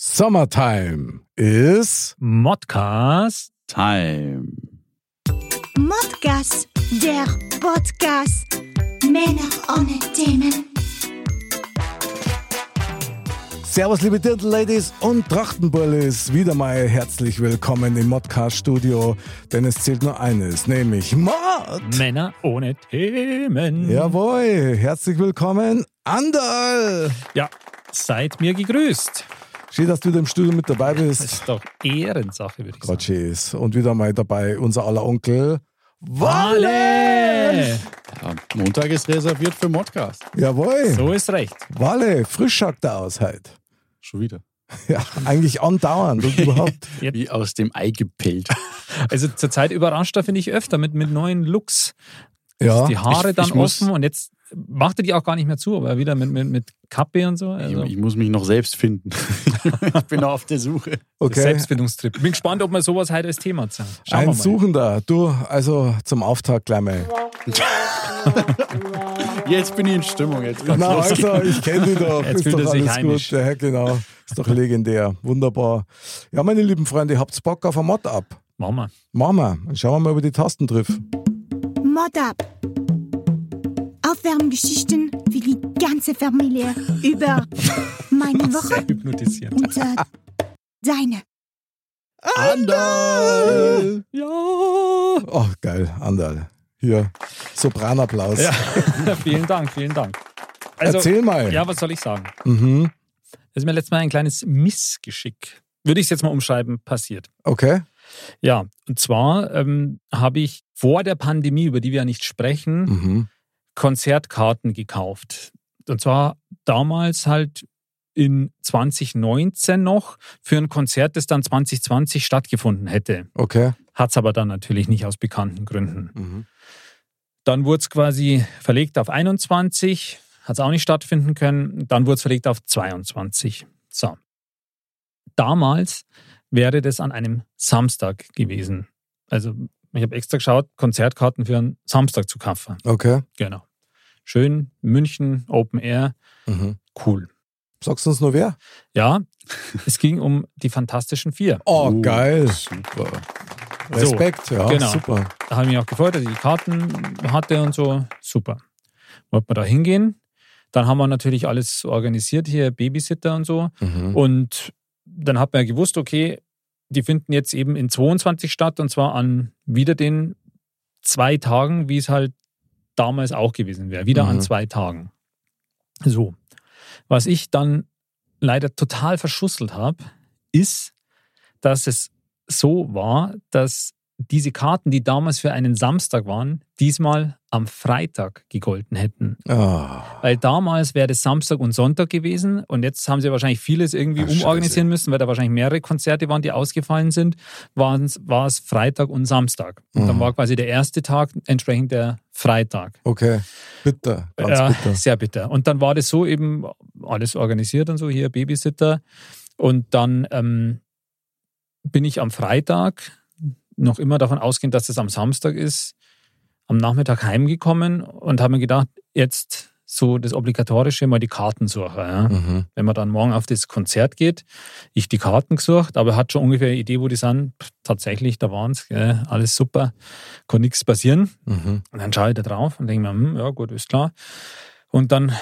Summertime is Modcast. Time. Modcast, der Podcast. Männer ohne Themen. Servus, liebe Dirndl-Ladies und Trachtenbullis. Wieder mal herzlich willkommen im Modcast-Studio, denn es zählt nur eines, nämlich Mod. Männer ohne Themen. Jawohl, herzlich willkommen, Andal. Ja, seid mir gegrüßt. Schön, dass du wieder im Studio mit dabei Das bist. ist doch Ehrensache, würde ich Gott sagen. schäß. Und wieder mal dabei unser aller Onkel, Walle. Ja, Montag ist reserviert für Modcast. Jawohl, So ist recht. Walle, frisch schaut der aus heute. Schon wieder. Ja, eigentlich andauernd und überhaupt. Wie aus dem Ei gepellt. Also zurzeit überrascht er, finde ich, öfter mit, mit neuen Looks. Ja, Die Haare Ich- dann ich muss- offen und jetzt macht er die auch gar nicht mehr zu, aber wieder mit, mit, mit Kappe und so. Also Ich, ich muss mich noch selbst finden. ich bin noch auf der Suche. okay. Selbstfindungstrip. Bin gespannt, ob wir sowas heute als Thema zeigen. Schauen Ein wir mal. Suchender. Du, also zum Auftakt gleich mal. Jetzt bin ich in Stimmung. Jetzt Na, losgehen. also, ich kenne die doch. Jetzt ist fühlt doch sich alles heimisch. gut. Ja, genau. Ist doch legendär. Wunderbar. Ja, meine lieben Freunde, habt's Bock auf ein Mod ab? Machen wir. Machen wir. Dann schauen wir mal über die Tastentriff. Mod ab. Aufwärmgeschichten für die ganze Familie über meine Woche Hypnotisiert. und äh, deine. Andal! Ja. Oh, geil. Andal. Hier. Sopranapplaus. ja. vielen Dank, vielen Dank. Also, Erzähl mal. Ja, was soll ich sagen? Mhm. Das ist mir letztes Mal ein kleines Missgeschick, würde ich es jetzt mal umschreiben, passiert. Okay. Ja, und zwar ähm, habe ich vor der Pandemie, über die wir ja nicht sprechen, Mhm. Konzertkarten gekauft. Und zwar damals halt in 2019 noch für ein Konzert, das dann 2020 stattgefunden hätte. Okay. Hat es aber dann natürlich nicht aus bekannten Gründen. Mhm. Dann wurde es quasi verlegt auf 21, hat es auch nicht stattfinden können. Dann wurde es verlegt auf 22. So. Damals wäre das an einem Samstag gewesen. Also ich habe extra geschaut, Konzertkarten für einen Samstag zu kaufen. Okay. Genau. Schön, München, Open Air, Mhm. cool. Sagst du uns nur wer? Ja, es ging um die Fantastischen Vier. Oh, Uh, geil. Super. Respekt. ja, genau. super. Da habe ich mich auch gefreut, dass ich die Karten hatte und so. Super. Wollten wir da hingehen. Dann haben wir natürlich alles organisiert hier, Babysitter und so. Mhm. Und dann hat man ja gewusst, okay, die finden jetzt eben in 22 statt und zwar an wieder den zwei Tagen, wie es halt damals auch gewesen wäre. Wieder an Mhm. zwei Tagen. So. Was ich dann leider total verschusselt habe, ist, dass es so war, dass diese Karten, die damals für einen Samstag waren, diesmal am Freitag gegolten hätten. Ah. Weil damals wäre das Samstag und Sonntag gewesen und jetzt haben sie wahrscheinlich vieles irgendwie Ach, umorganisieren müssen, weil da wahrscheinlich mehrere Konzerte waren, die ausgefallen sind, war es Freitag und Samstag. Und dann Mhm. war quasi der erste Tag entsprechend der Freitag. Okay. Bitter. Ganz Ja, bitter. Sehr bitter. Und dann war das so eben alles organisiert und so, hier Babysitter. Und dann ähm, bin ich am Freitag noch immer davon ausgehend, dass es am Samstag ist, am Nachmittag heimgekommen und habe mir gedacht, jetzt so das Obligatorische mal die Karten suchen. Ja. Mhm. Wenn man dann morgen auf das Konzert geht, ich die Karten gesucht, aber hat schon ungefähr eine Idee, wo die sind. Pff, tatsächlich, da waren es, alles super, kann nichts passieren. Mhm. Und dann schaue ich da drauf und denke mir, hm, ja gut, ist klar. Und dann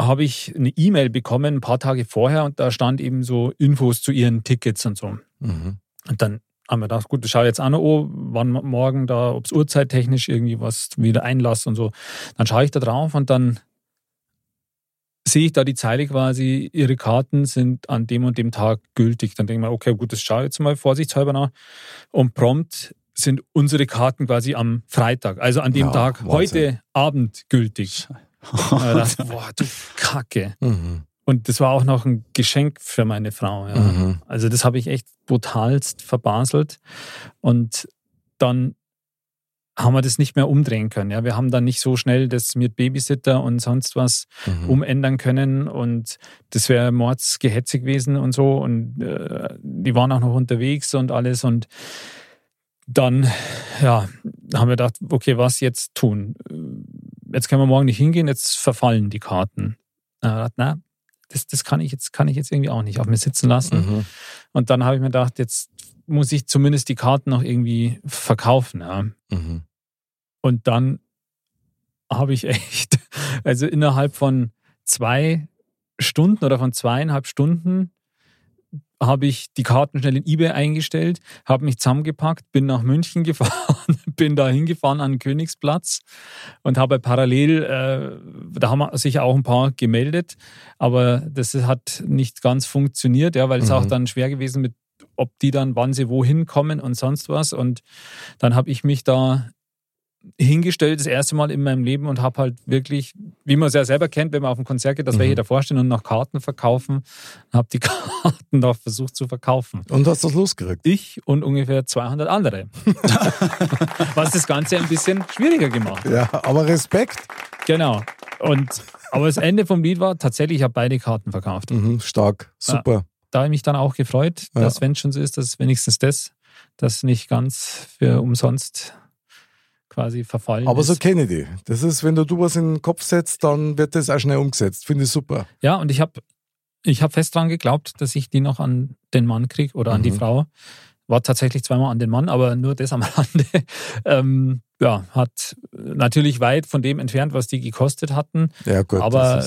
habe ich eine E-Mail bekommen, ein paar Tage vorher, und da stand eben so Infos zu ihren Tickets und so. Mhm. Und dann haben wir gedacht, gut, das schaue ich jetzt an, wann morgen da, ob es uhrzeittechnisch irgendwie was wieder Einlass und so. Dann schaue ich da drauf und dann sehe ich da die Zeile quasi, ihre Karten sind an dem und dem Tag gültig. Dann denke ich mir, okay, gut, das schaue ich jetzt mal vorsichtshalber nach. Und prompt sind unsere Karten quasi am Freitag, also an dem Ja, Tag Wahnsinn. heute Abend gültig. Ich dachte, boah, du Kacke. Mhm. Und das war auch noch ein Geschenk für meine Frau. Ja. Mhm. Also das habe ich echt brutalst verbaselt. Und dann haben wir das nicht mehr umdrehen können. Ja. Wir haben dann nicht so schnell das mit Babysitter und sonst was Mhm. umändern können. Und das wäre mordsgehetzig gewesen und so. Und äh, die waren auch noch unterwegs und alles. Und dann ja, haben wir gedacht, okay, was jetzt tun? Jetzt können wir morgen nicht hingehen, jetzt verfallen die Karten. Na, das, das kann, ich jetzt, kann ich jetzt irgendwie auch nicht auf mir sitzen lassen. Mhm. Und dann habe ich mir gedacht, jetzt muss ich zumindest die Karten noch irgendwie verkaufen. Ja. Mhm. Und dann habe ich echt, also innerhalb von zwei Stunden oder von zweieinhalb Stunden habe ich die Karten schnell in eBay eingestellt, habe mich zusammengepackt, bin nach München gefahren, bin da hingefahren an den Königsplatz und habe parallel, äh, da haben sich auch ein paar gemeldet, aber das hat nicht ganz funktioniert, ja, weil es Mhm. auch dann schwer gewesen mit, ob die dann, wann sie wohin kommen und sonst was. Und dann habe ich mich da hingestellt, das erste Mal in meinem Leben und habe halt wirklich, wie man es ja selber kennt, wenn man auf ein Konzert geht, dass Mhm. welche davor stehen und noch Karten verkaufen, habe die Karten da versucht zu verkaufen. Und hast das losgekriegt? Ich und ungefähr 200 andere. Was das Ganze ein bisschen schwieriger gemacht. hat. Ja, aber Respekt. Genau. Und, aber das Ende vom Lied war tatsächlich, ich habe beide Karten verkauft. Mhm, stark, super. Da habe ich mich dann auch gefreut, Ja. dass wenn es schon so ist, dass wenigstens das, das nicht ganz für umsonst quasi verfallen Aber ist. so kenne ich die. Das ist, wenn du, du was in den Kopf setzt, dann wird das auch schnell umgesetzt. Finde ich super. Ja, und ich habe ich hab fest dran geglaubt, dass ich die noch an den Mann kriege oder an die Mhm. Frau. War tatsächlich zweimal an den Mann, aber nur das am Rande. Ähm, ja, hat natürlich weit von dem entfernt, was die gekostet hatten, Ja, gut. aber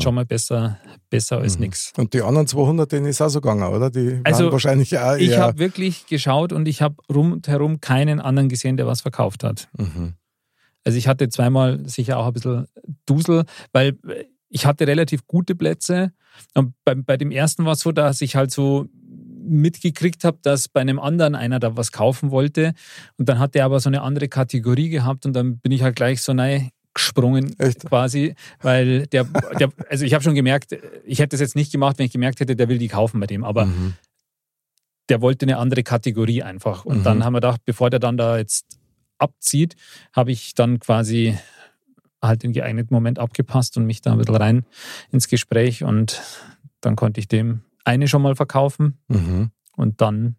schon mal besser, besser als Mhm. nix. Und die anderen 200, denen ist auch so gegangen, oder? Die Also, wahrscheinlich auch Ich habe wirklich geschaut und ich habe rundherum keinen anderen gesehen, der was verkauft hat. Mhm. Also ich hatte zweimal sicher auch ein bisschen Dusel, weil ich hatte relativ gute Plätze. Und bei, bei dem ersten war es so, dass ich halt so mitgekriegt habe, dass bei einem anderen einer da was kaufen wollte. Und dann hat der aber so eine andere Kategorie gehabt und dann bin ich halt gleich so nein gesprungen Echt? quasi, weil der, der also ich habe schon gemerkt, ich hätte es jetzt nicht gemacht, wenn ich gemerkt hätte, der will die kaufen bei dem, aber Mhm. der wollte eine andere Kategorie einfach. Und Mhm. dann haben wir gedacht, bevor der dann da jetzt abzieht, habe ich dann quasi halt den geeigneten Moment abgepasst und mich da ein bisschen rein ins Gespräch und dann konnte ich dem eine schon mal verkaufen Mhm. und dann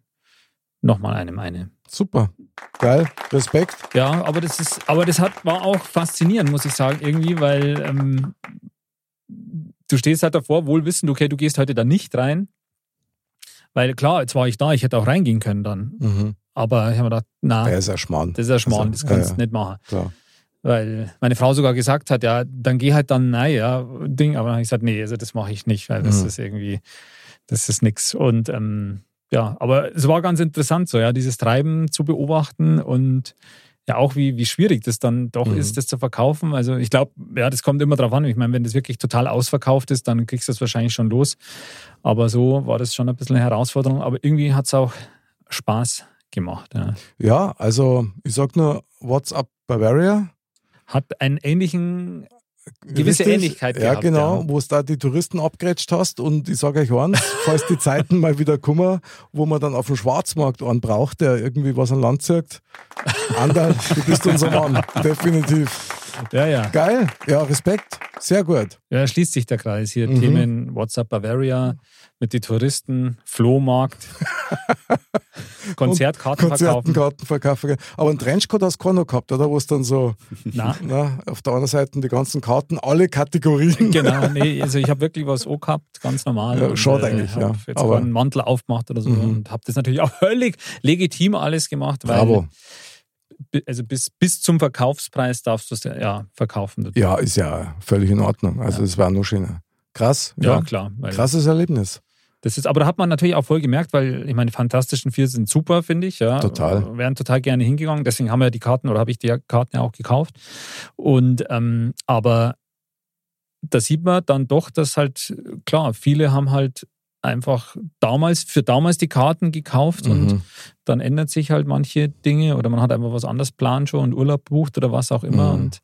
nochmal einem eine. Super. Geil. Respekt. Ja, aber das ist, aber das hat, war auch faszinierend, muss ich sagen, irgendwie, weil ähm, du stehst halt davor, wohl wissend, okay, du gehst heute da nicht rein. Weil klar, jetzt war ich da, ich hätte auch reingehen können dann. Mhm. Aber ich habe mir gedacht, na, Der ist ja Schmarrn. das ist ja Schmarrn, Also, das kannst du ja, ja. nicht machen. Klar. Weil meine Frau sogar gesagt hat, ja, dann geh halt dann, nein, ja, Ding. Aber dann habe ich gesagt, nee, also das mache ich nicht, weil das Mhm. ist irgendwie, das ist nix. Und ähm, ja, aber es war ganz interessant, so, ja, dieses Treiben zu beobachten und ja auch, wie, wie schwierig das dann doch Mhm. ist, das zu verkaufen. Also ich glaube, ja, das kommt immer drauf an. Ich meine, wenn das wirklich total ausverkauft ist, dann kriegst du das wahrscheinlich schon los. Aber so war das schon ein bisschen eine Herausforderung. Aber irgendwie hat es auch Spaß gemacht. Ja. Ja, also ich sag nur WhatsApp Bavaria. Hat einen ähnlichen gewisse Richtig? Ähnlichkeit Ja, gehabt, genau, ja. wo es da die Touristen abgrätscht hast. Und ich sage euch eins, falls die Zeiten mal wieder kommen, wo man dann auf dem Schwarzmarkt einen braucht, der irgendwie was an Land zirkt. Ander, du bist unser Mann. Definitiv. Ja, ja. Geil. Ja, Respekt. Sehr gut. Ja, schließt sich der Kreis hier. Mhm. Themen WhatsApp Bavaria mit den Touristen, Flohmarkt, Konzertkarten verkaufen. Konzertenkarten verkaufen. Aber einen Trenchcoat hast du noch gehabt, oder? Wo es dann so, Na, na, auf der anderen Seite die ganzen Karten, alle Kategorien. genau, nee, also ich habe wirklich was auch gehabt, ganz normal. Ja, Und, schade eigentlich, hab ja. Jetzt Aber- aber einen Mantel aufgemacht oder so Mhm. und habe das natürlich auch völlig legitim alles gemacht, weil Bravo. Also bis, bis zum Verkaufspreis darfst du es ja, ja verkaufen. Ja, ist ja völlig in Ordnung. Also, Ja. es war nur schöner. Krass. ja, Ja, klar. Krasses Erlebnis. Das ist, aber da hat man natürlich auch voll gemerkt, weil ich meine, die Fantastischen Vier sind super, finde ich. Ja. Total. Wären total gerne hingegangen. Deswegen haben wir die Karten oder habe ich die Karten ja auch gekauft. Und ähm, aber da sieht man dann doch, dass halt, klar, viele haben halt einfach damals, für damals die Karten gekauft und Mhm. dann ändert sich halt manche Dinge oder man hat einfach was anderes plant schon und Urlaub bucht oder was auch immer. Mhm. Und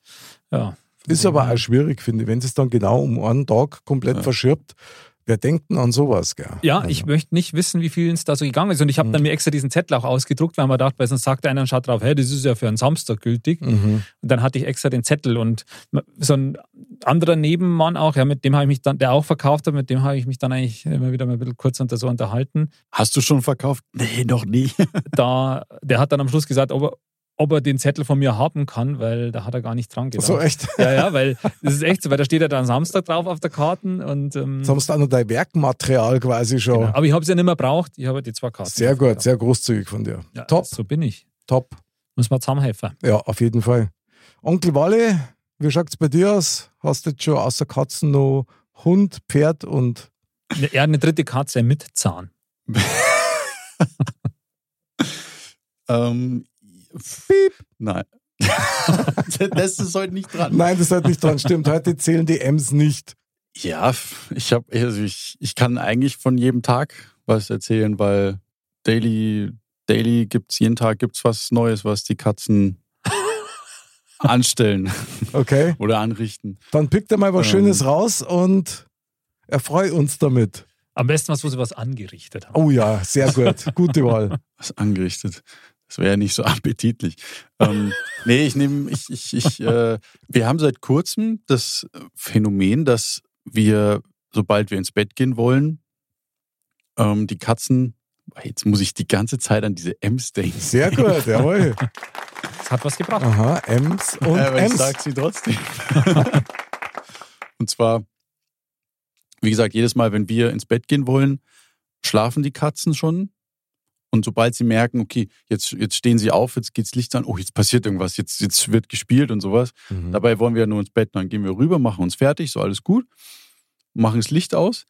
ja, Ist aber auch schwierig, finde ich, wenn es dann genau um einen Tag komplett verschirbt. Wer denkt denn an sowas, gell? Ja, Also, ich möchte nicht wissen, wie vielen es da so gegangen ist. Und ich habe dann mir extra diesen Zettel auch ausgedruckt, weil man dachte, weil sonst sagt einer und schaut drauf, hey, das ist ja für einen Samstag gültig. Mhm. Und dann hatte ich extra den Zettel und so ein anderer Nebenmann auch, ja, mit dem habe ich mich dann, der auch verkauft hat, mit dem habe ich mich dann eigentlich immer wieder mal ein bisschen kurz unter so unterhalten. Hast du schon verkauft? Nee, noch nie. Da, der hat dann am Schluss gesagt, ob er, ob er den Zettel von mir haben kann, weil da hat er gar nicht dran gedacht. So echt. Ja, ja, weil das ist echt so, weil da steht ja dann Samstag drauf auf der Karten und ähm, Jetzt hast du auch noch dein Werkmaterial quasi schon. genau. aber ich habe es ja nicht mehr braucht, ich habe die zwei Karten. Sehr gut, sehr großzügig von dir. Ja, Top, So bin ich. top. Muss man zusammenhelfen. Ja, auf jeden Fall. Onkel Walle, wie schaut es bei dir aus? Hast du jetzt schon außer Katzen noch Hund, Pferd und Er hat eine dritte Katze mit Zahn. ähm, Piep. Nein. das ist heute nicht dran. Nein, das hat nicht dran. Stimmt, heute zählen die M's nicht. Ja, ich habe, also ich, ich kann eigentlich von jedem Tag was erzählen, weil Daily, Daily gibt's jeden Tag gibt's was Neues, was die Katzen anstellen Okay, oder anrichten. dann pickt er mal was Ähm. Schönes raus und erfreut uns damit. Am besten was, wo sie was angerichtet haben. Oh ja, sehr gut. Gute Wahl. Was angerichtet. Das wäre ja nicht so appetitlich. ähm, nee, ich nehme, ich, ich, ich, äh, wir haben seit kurzem das Phänomen, dass wir, sobald wir ins Bett gehen wollen, ähm, die Katzen, jetzt muss ich die ganze Zeit an diese Ems denken. Sehr gut, jawohl. Das hat was gebracht. Aha, M's und Aber ich M's. sag sie trotzdem. Und zwar, wie gesagt, jedes Mal, wenn wir ins Bett gehen wollen, schlafen die Katzen schon. Und sobald sie merken, okay, jetzt, jetzt stehen sie auf, jetzt geht's Licht an, oh, jetzt passiert irgendwas, jetzt, jetzt wird gespielt und sowas. Mhm. Dabei wollen wir ja nur ins Bett, dann gehen wir rüber, machen uns fertig, so alles gut, machen das Licht aus.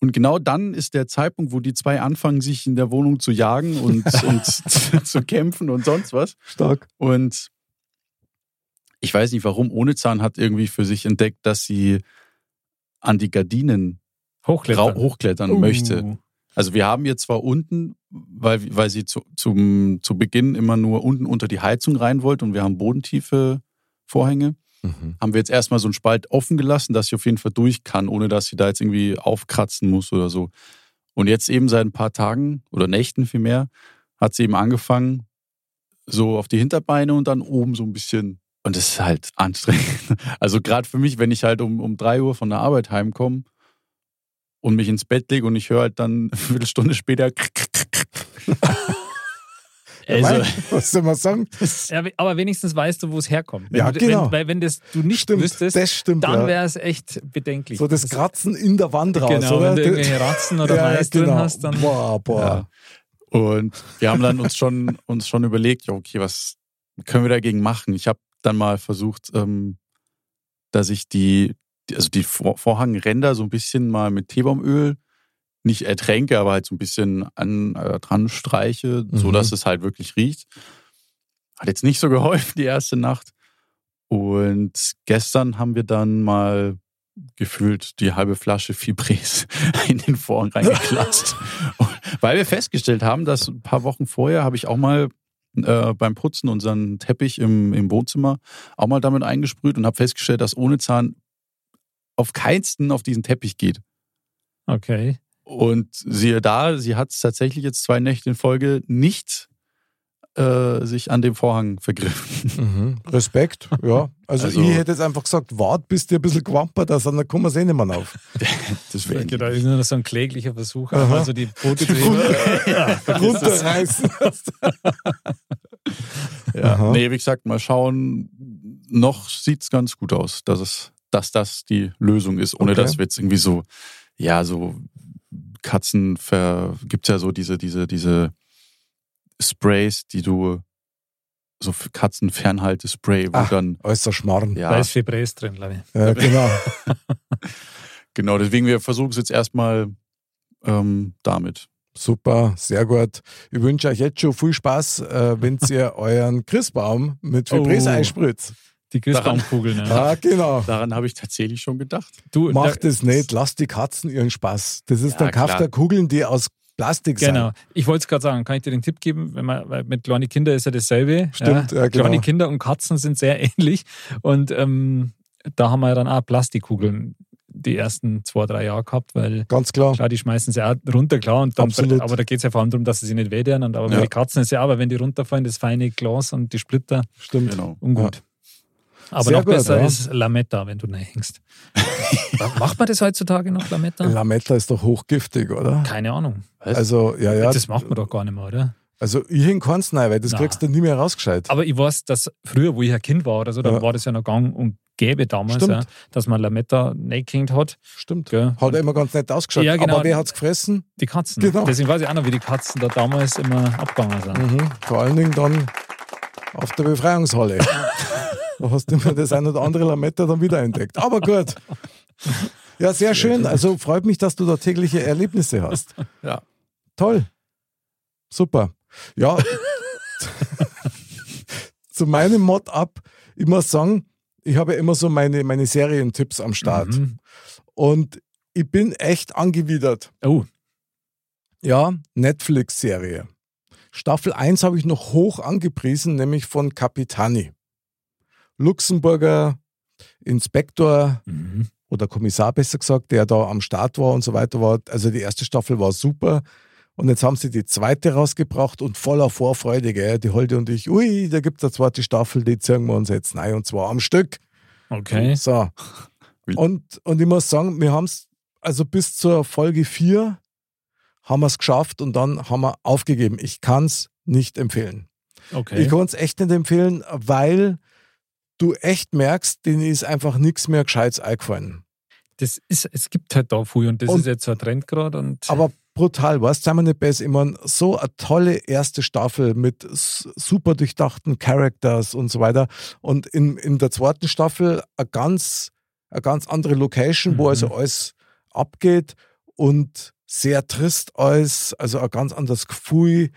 Und genau dann ist der Zeitpunkt, wo die zwei anfangen, sich in der Wohnung zu jagen und, und zu, zu kämpfen und sonst was. Stark. Und ich weiß nicht warum, ohne Zahn hat irgendwie für sich entdeckt, dass sie an die Gardinen Hochklettern. hochklettern Uh. möchte. Also wir haben jetzt zwar unten, weil, weil sie zu, zum, zu Beginn immer nur unten unter die Heizung rein wollte und wir haben bodentiefe Vorhänge, Mhm. haben wir jetzt erstmal so einen Spalt offen gelassen, dass sie auf jeden Fall durch kann, ohne dass sie da jetzt irgendwie aufkratzen muss oder so. Und jetzt eben seit ein paar Tagen oder Nächten vielmehr hat sie eben angefangen, so auf die Hinterbeine und dann oben so ein bisschen. Und das ist halt anstrengend. Also gerade für mich, wenn ich halt um, um drei Uhr von der Arbeit heimkomme und mich ins Bett lege und ich höre halt dann eine Viertelstunde später. Also, was soll man sagen? Aber wenigstens weißt du, wo es herkommt. Wenn Ja, du, genau. Wenn, weil wenn das du nicht Stimmt, wüsstest, das stimmt. dann wäre es echt bedenklich. So das Kratzen in der Wand raus, Genau, oder? wenn du irgendwelche Ratzen oder Ja, Mais drin genau. hast, dann. Boah, boah. Ja. Und wir haben dann uns schon, uns schon überlegt, ja, okay, was können wir dagegen machen? Ich habe dann mal versucht, ähm, dass ich die, die- also die Vor Vorhangränder so ein bisschen mal mit Teebaumöl nicht ertränke, aber halt so ein bisschen an, äh, dran streiche, so Mhm. dass es halt wirklich riecht. Hat jetzt nicht so geholfen die erste Nacht. Und gestern haben wir dann mal gefühlt die halbe Flasche Fibres in den Vorhang reingeklatscht. Weil wir festgestellt haben, dass ein paar Wochen vorher habe ich auch mal äh, beim Putzen unseren Teppich im, im Wohnzimmer auch mal damit eingesprüht und habe festgestellt, dass ohne Zahn auf keinsten auf diesen Teppich geht. Okay. Und siehe da, sie hat es tatsächlich jetzt zwei Nächte in Folge nicht äh, sich an dem Vorhang vergriffen. Mhm. Respekt, ja. Also, Also- ich hätte jetzt einfach gesagt, wart, bis dir ein bisschen gewampert hast, dann kommen wir es eh nicht mehr auf. Das wäre Genau, ist nur so ein kläglicher Versuch, Aha. also die Pfote zu heben. Runterreißen. Ja. Aha. Nee, wie gesagt, mal schauen. Noch sieht es ganz gut aus, dass es, dass das die Lösung ist, ohne Okay. dass wir jetzt irgendwie so, ja, so Katzen ver gibt's ja so diese, diese, diese Sprays, die du so für Katzenfernhaltespray, wo Ah. dann, Äußer Schmarrn. Da ja, ist Fibres drin, glaube ich. Ja, genau. genau, deswegen wir versuchen es jetzt erstmal ähm, damit. Super, sehr gut. Ich wünsche euch jetzt schon viel Spaß, äh, wenn ihr euren Christbaum mit Fibres Oh. einspritzt. Die Christbaumkugeln. Ja. Ja, genau. Daran habe ich tatsächlich schon gedacht. Du, Macht da- es nicht, lasst die Katzen ihren Spaß. Das ist Ja, dann kauft klar. der Kugeln, die aus Plastik Genau. sind. Ich wollte es gerade sagen, kann ich dir den Tipp geben, wenn man, weil mit kleinen Kindern ist ja dasselbe. Stimmt, ja, genau. Kleine Kinder und Katzen sind sehr ähnlich. Und ähm, da haben wir dann auch Plastikkugeln die ersten zwei, drei Jahre gehabt, weil Ganz klar. schau, die schmeißen sie auch runter, klar. Und dann, Absolut. aber da geht es ja vor allem darum, dass sie sich nicht wehtun. Und aber bei Ja. den Katzen ist ja aber, wenn die runterfallen, das feine Glas und die Splitter, Stimmt. Genau. ungut. Aber Sehr noch gut, besser ja. ist Lametta, wenn du hängst. Macht man das heutzutage noch, Lametta? Lametta ist doch hochgiftig, oder? Keine Ahnung. Was? Also, ja, ja. Das macht man doch gar nicht mehr, oder? Also, ich hing keins rein, weil das Na. kriegst du nie mehr rausgescheit. Aber ich weiß, dass früher, wo ich ein Kind war oder so, da Ja. war das ja noch gang und gäbe damals, ja, dass man Lametta neigehängt hat. Stimmt. Gell? Hat immer ganz nett ausgeschaut. Ja, genau. Aber wer hat's gefressen? Die Katzen. Genau. Deswegen weiß ich auch noch, wie die Katzen da damals immer abgegangen sind. Mhm. Vor allen Dingen dann auf der Befreiungshalle. da hast du immer das ein oder andere Lametta dann wieder entdeckt. Aber gut. Ja, sehr schön. Also freut mich, dass du da tägliche Erlebnisse hast. Ja. Toll. Super. Ja. Zu meinem Mod-Up, ich muss sagen, ich habe ja immer so meine, meine Serientipps am Start. Mhm. Und ich bin echt angewidert. Oh, Ja, Netflix-Serie. Staffel 1 habe ich noch hoch angepriesen, nämlich von Capitani. Luxemburger Inspektor mhm. oder Kommissar besser gesagt, der da am Start war und so weiter war. Also die erste Staffel war super. Und jetzt haben sie die zweite rausgebracht und voller Vorfreude, gell? die Holde und ich, ui, da gibt es eine zweite Staffel, die ziehen wir uns jetzt rein und zwar am Stück. okay. So. Und, und ich muss sagen, wir haben es, also bis zur Folge 4 haben wir es geschafft und dann haben wir aufgegeben. Ich kann es nicht empfehlen. okay. Ich kann es echt nicht empfehlen, weil du echt merkst, denen ist einfach nichts mehr Gescheites eingefallen. Das ist, es gibt halt da viel und das Und- ist jetzt so ein Trend gerade. Und Aber brutal, weißt du, seien wir nicht besser. Ich meine, so eine tolle erste Staffel mit super durchdachten Characters und so weiter. Und in, in der zweiten Staffel eine ganz, eine ganz andere Location, wo Mhm. also alles abgeht und sehr trist alles, also ein ganz anderes Gefühl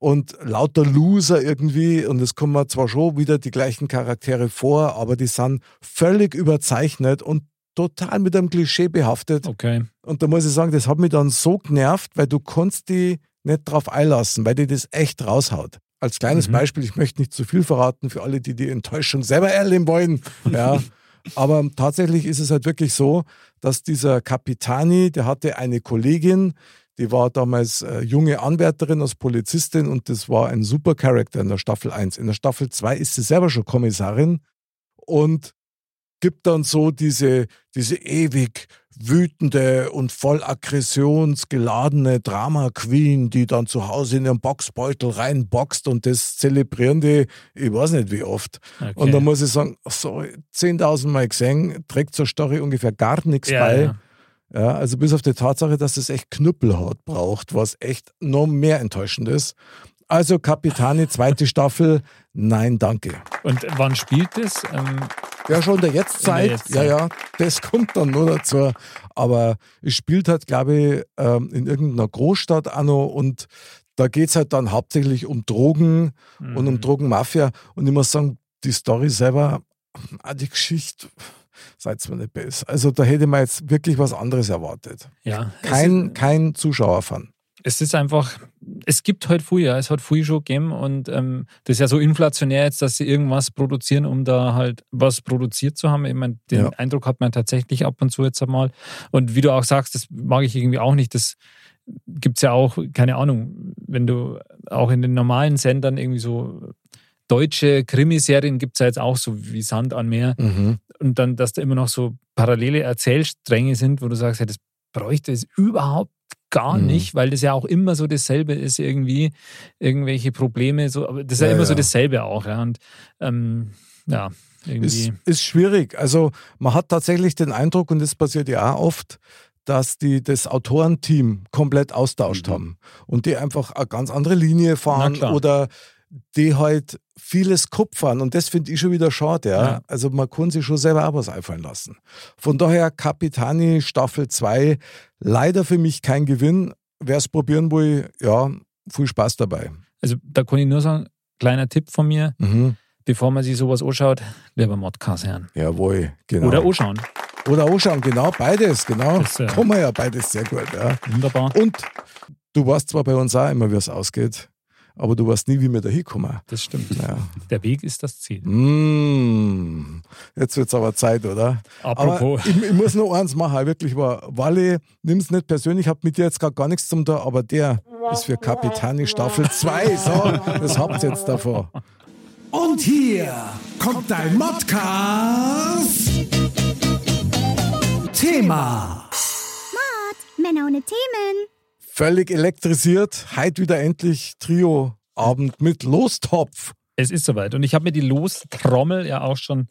und lauter Loser irgendwie. Und es kommen zwar schon wieder die gleichen Charaktere vor, aber die sind völlig überzeichnet und total mit einem Klischee behaftet. okay. Und da muss ich sagen, das hat mich dann so genervt, weil du kannst die nicht drauf einlassen, weil die das echt raushaut. Als kleines Mhm. Beispiel, ich möchte nicht zu viel verraten für alle, die die Enttäuschung selber erleben wollen. Ja. Aber tatsächlich ist es halt wirklich so, dass dieser Capitani, der hatte eine Kollegin, die war damals äh, junge Anwärterin als Polizistin und das war ein super Charakter in der Staffel 1. In der Staffel 2 ist sie selber schon Kommissarin und gibt dann so diese, diese ewig wütende und voll aggressionsgeladene Drama-Queen, die dann zu Hause in ihren Boxbeutel reinboxt und das zelebrieren die, ich weiß nicht wie oft. okay. Und dann muss ich sagen, sorry, 10.000 Mal gesehen, trägt zur Story ungefähr gar nichts ja, bei. ja. Ja, also bis auf die Tatsache, dass es echt Knüppelhaut braucht, was echt noch mehr enttäuschend ist. Also Kapitani, zweite Staffel, nein, danke. Und wann spielt das? Ähm, Ja, schon in der Jetztzeit. Der Jetztzeit. Ja, ja, das kommt dann nur dazu. Aber es spielt halt, glaube ich, ähm, in irgendeiner Großstadt auch noch und da geht es halt dann hauptsächlich um Drogen und um mhm. Drogenmafia. Und ich muss sagen, die Story selber, ah, die Geschichte, seid mir nicht besser. Also da hätte man jetzt wirklich was anderes erwartet. Ja, Kein, ist- kein Zuschauerfan. es ist einfach, es gibt halt viel, ja, es hat viel schon gegeben und ähm, das ist ja so inflationär jetzt, dass sie irgendwas produzieren, um da halt was produziert zu haben. Ich meine, den Ja. Eindruck hat man tatsächlich ab und zu jetzt einmal. Und wie du auch sagst, das mag ich irgendwie auch nicht. Das gibt es ja auch, keine Ahnung, wenn du auch in den normalen Sendern irgendwie so deutsche Krimiserien gibt es ja jetzt auch so wie Sand an Meer. Mhm. Und dann, dass da immer noch so parallele Erzählstränge sind, wo du sagst, ja, das bräuchte es überhaupt gar Mhm. nicht, weil das ja auch immer so dasselbe ist, irgendwie, irgendwelche Probleme, so, aber das ist ja, Ja, immer so ja. dasselbe auch, ja. Und ähm, ja, Ist, irgendwie. ist schwierig. Also man hat tatsächlich den Eindruck, und das passiert ja auch oft, dass die das Autorenteam komplett austauscht Mhm. haben und die einfach eine ganz andere Linie fahren oder die halt vieles kupfern und das finde ich schon wieder schade. Ja? Ja. Also man kann sich schon selber auch was einfallen lassen. Von daher Capitani Staffel 2, leider für mich kein Gewinn. Wer es probieren will, ja, viel Spaß dabei. Also da kann ich nur sagen, kleiner Tipp von mir, Mhm. bevor man sich sowas anschaut, lieber Modcast hören. Jawohl, genau. Oder anschauen. Oder anschauen, genau, beides, genau. Das, äh, Kann man ja beides sehr gut, ja. Wunderbar. Und du weißt zwar bei uns auch immer, wie es ausgeht. Aber du weißt nie, wie wir da hinkommen. Das stimmt. Ja. Der Weg ist das Ziel. Mm, jetzt wird es aber Zeit, oder? Apropos. Aber ich, ich muss noch eins machen, wirklich war. Walle, nimm's nicht persönlich, hab mit dir jetzt gerade gar nichts zum da, aber der ist für Kapitani Staffel 2. So, das habt ihr jetzt davon. Und hier kommt dein Modcast. Thema. Männer ohne Themen. Völlig elektrisiert. Heute wieder endlich Trio-Abend mit Lostopf. Es ist soweit. Und ich habe mir die Lostrommel ja auch schon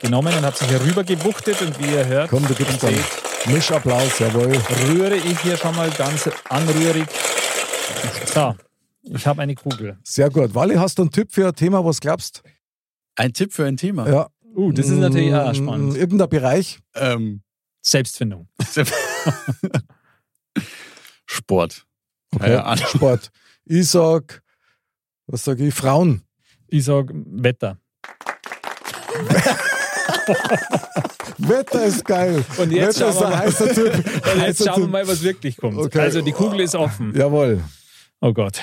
genommen und habe sie hier rüber gewuchtet. Und wie ihr hört, Komm, du gibst und dann seht, Mischapplaus, jawohl. rühre ich hier schon mal ganz anrührig. So, ich habe eine Kugel. Sehr gut. Walle, hast du einen Tipp für ein Thema, was glaubst? Ein Tipp für ein Thema. Ja. Uh, das ist natürlich auch spannend. Irgendein Bereich. Ähm, Selbstfindung. Sport. Okay. Sport. Ich sag, was sage ich? Frauen. Ich sage Wetter. Wetter ist geil. Und jetzt Wetter ist schauen wir mal. heißer Typ. Und jetzt schauen wir mal, was wirklich kommt. Okay. Also die Kugel ist offen. Jawohl. Oh Gott.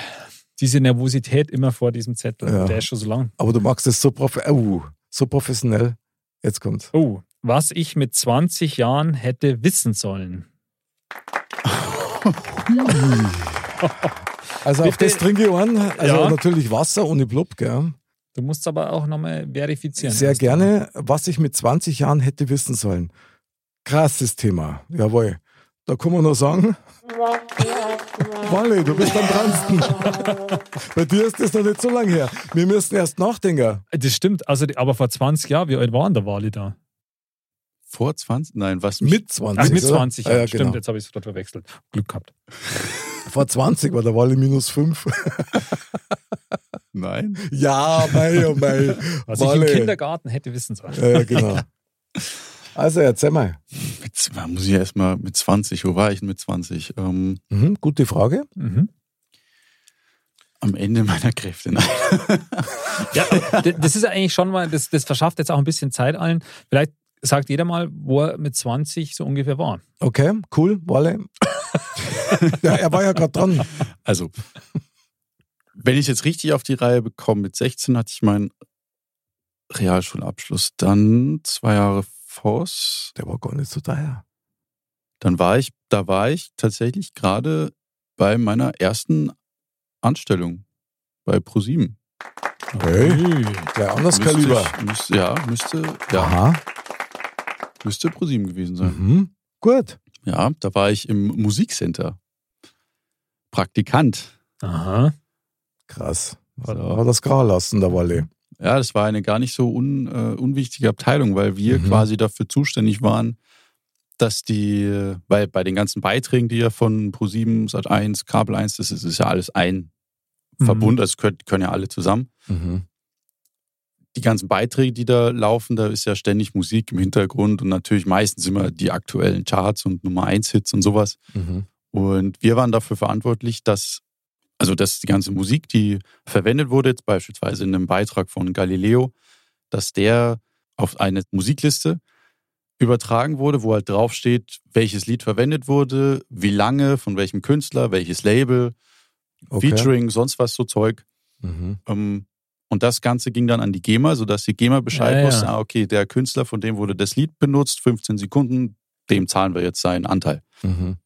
Diese Nervosität immer vor diesem Zettel. Ja. Der ist schon so lang. Aber du magst es so, prof uh, so professionell. Jetzt kommt's. Oh, was ich mit 20 Jahren hätte wissen sollen. Also auf das trinke ich an. Also Ja. natürlich Wasser ohne Blub, gell? Du musst aber auch nochmal verifizieren. Sehr was du- gerne, was ich mit 20 Jahren hätte wissen sollen. Krasses Thema. Jawohl. Da kann man nur sagen. Walle, du bist am dransten. Bei dir ist das noch nicht so lange her. Wir müssen erst nachdenken. Das stimmt. Also, aber vor 20 Jahren, wie alt war denn der Wali da? Vor 20? Nein, was Mit 20. Ach, mit oder? 20 Ah, Jahren. ja, Stimmt, genau. jetzt habe ich es gerade verwechselt. Glück gehabt. Vor 20 war der Walle minus 5. Nein. ja, mei, oh mei. Was ich Walle. im Kindergarten hätte wissen sollen. Ja, genau. Also erzähl mal. Mit, muss ich erstmal mit 20. Wo war ich denn mit 20? Ähm, Mhm, gute Frage. Mhm. am Ende meiner Kräfte. Nein. Ja, das ist ja eigentlich schon mal, das, das verschafft jetzt auch ein bisschen Zeit allen. Vielleicht sagt jeder mal, wo er mit 20 so ungefähr war. Okay, cool, Walle. ja, er war ja gerade dran. Also, wenn ich jetzt richtig auf die Reihe bekomme, mit 16 hatte ich meinen Realschulabschluss, dann zwei Jahre Voss, Der war gar nicht so teuer. dann war ich, da war ich tatsächlich gerade bei meiner ersten Anstellung bei ProSieben. Hey, der anders Müsste Kaliber. ich- Müsste, ja, müsste, ja, Aha. Müsste ProSieben gewesen sein. Mhm. Gut. Ja, da war ich im Musikcenter. Praktikant. Aha. Krass. So. Hat er das grau lassen, der Walle. Ja, das war eine gar nicht so un, äh, unwichtige Abteilung, weil wir Mhm. quasi dafür zuständig waren, dass die, weil bei den ganzen Beiträgen, die ja von Pro7, Sat1, Kabel 1, das ist, ist ja alles ein Mhm. Verbund, das können, können ja alle zusammen. Mhm. Die ganzen Beiträge, die da laufen, da ist ja ständig Musik im Hintergrund und natürlich meistens immer die aktuellen Charts und Nummer 1 Hits und sowas. Mhm. Und wir waren dafür verantwortlich, dass, also dass die ganze Musik, die verwendet wurde, jetzt beispielsweise in einem Beitrag von Galileo, dass der auf eine Musikliste übertragen wurde, wo halt draufsteht, welches Lied verwendet wurde, wie lange, von welchem Künstler, welches Label, Okay. Featuring, sonst was so Zeug. Mhm. Ähm, Und das Ganze ging dann an die GEMA, sodass die GEMA Bescheid Ja, ja. wusste, ah, okay, der Künstler, von dem wurde das Lied benutzt, 15 Sekunden, dem zahlen wir jetzt seinen Anteil. Mhm.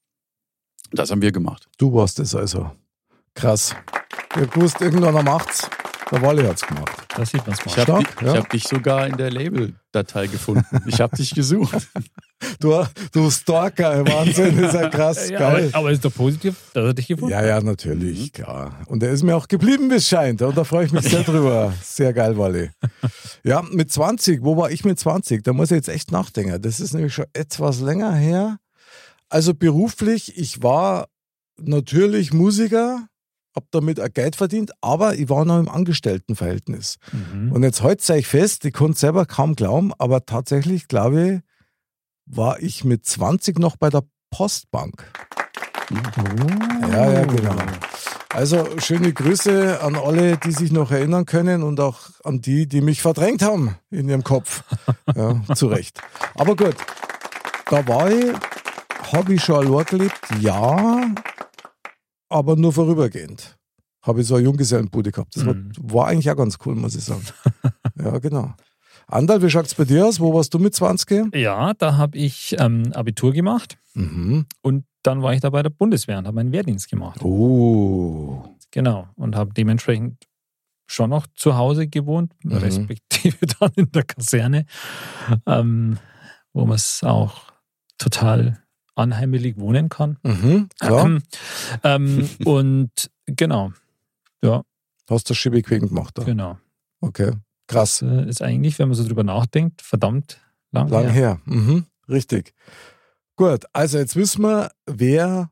Das haben wir gemacht. Du warst es also. Krass. Ihr habt gewusst, irgendeiner macht's. Der Walle hat's gemacht. Da sieht man es mal. Ich habe dich, ja. hab dich sogar in der Label-Datei gefunden. Ich habe dich gesucht. Du, du Stalker, Wahnsinn, ist ja krass, Ja, aber, geil. aber ist doch positiv, dass er dich gefunden Ja, ja, natürlich, klar. Und er ist mir auch geblieben, wie es scheint. Und da freue ich mich sehr drüber. Sehr geil, Walle. Ja, mit 20, wo war ich mit 20? Da muss ich jetzt echt nachdenken. Das ist nämlich schon etwas länger her. Also beruflich, ich war natürlich Musiker, habe damit auch Geld verdient, aber ich war noch im Angestelltenverhältnis. Mhm. Und jetzt heute sei ich fest, ich konnte selber kaum glauben, aber tatsächlich, glaube ich, war ich mit 20 noch bei der Postbank. Ja, ja, genau. Also schöne Grüße an alle, die sich noch erinnern können und auch an die, die mich verdrängt haben in ihrem Kopf. Ja, zu Recht. Aber gut, da war ich, habe ich schon allein gelebt, ja, aber nur vorübergehend. habe ich so eine Junggesellenbude gehabt. Das Mhm. war, war eigentlich auch ganz cool, muss ich sagen. ja, genau. Andal, wie schaut es bei dir aus? Wo warst du mit 20? Ja, da habe ich ähm, Abitur gemacht Mhm. und dann war ich da bei der Bundeswehr und habe meinen Wehrdienst gemacht. Oh. Genau. Und habe dementsprechend schon noch zu Hause gewohnt, Mhm. respektive dann in der Kaserne, ähm, wo man es auch total anheimelig wohnen kann. Mhm. Klar. ähm, und genau, ja, Hast du das bequem gemacht da? genau. Okay. Krass. Das äh, ist eigentlich, wenn man so drüber nachdenkt, verdammt lang, Lang her. her. Mhm. Richtig. Gut, also jetzt wissen wir, wer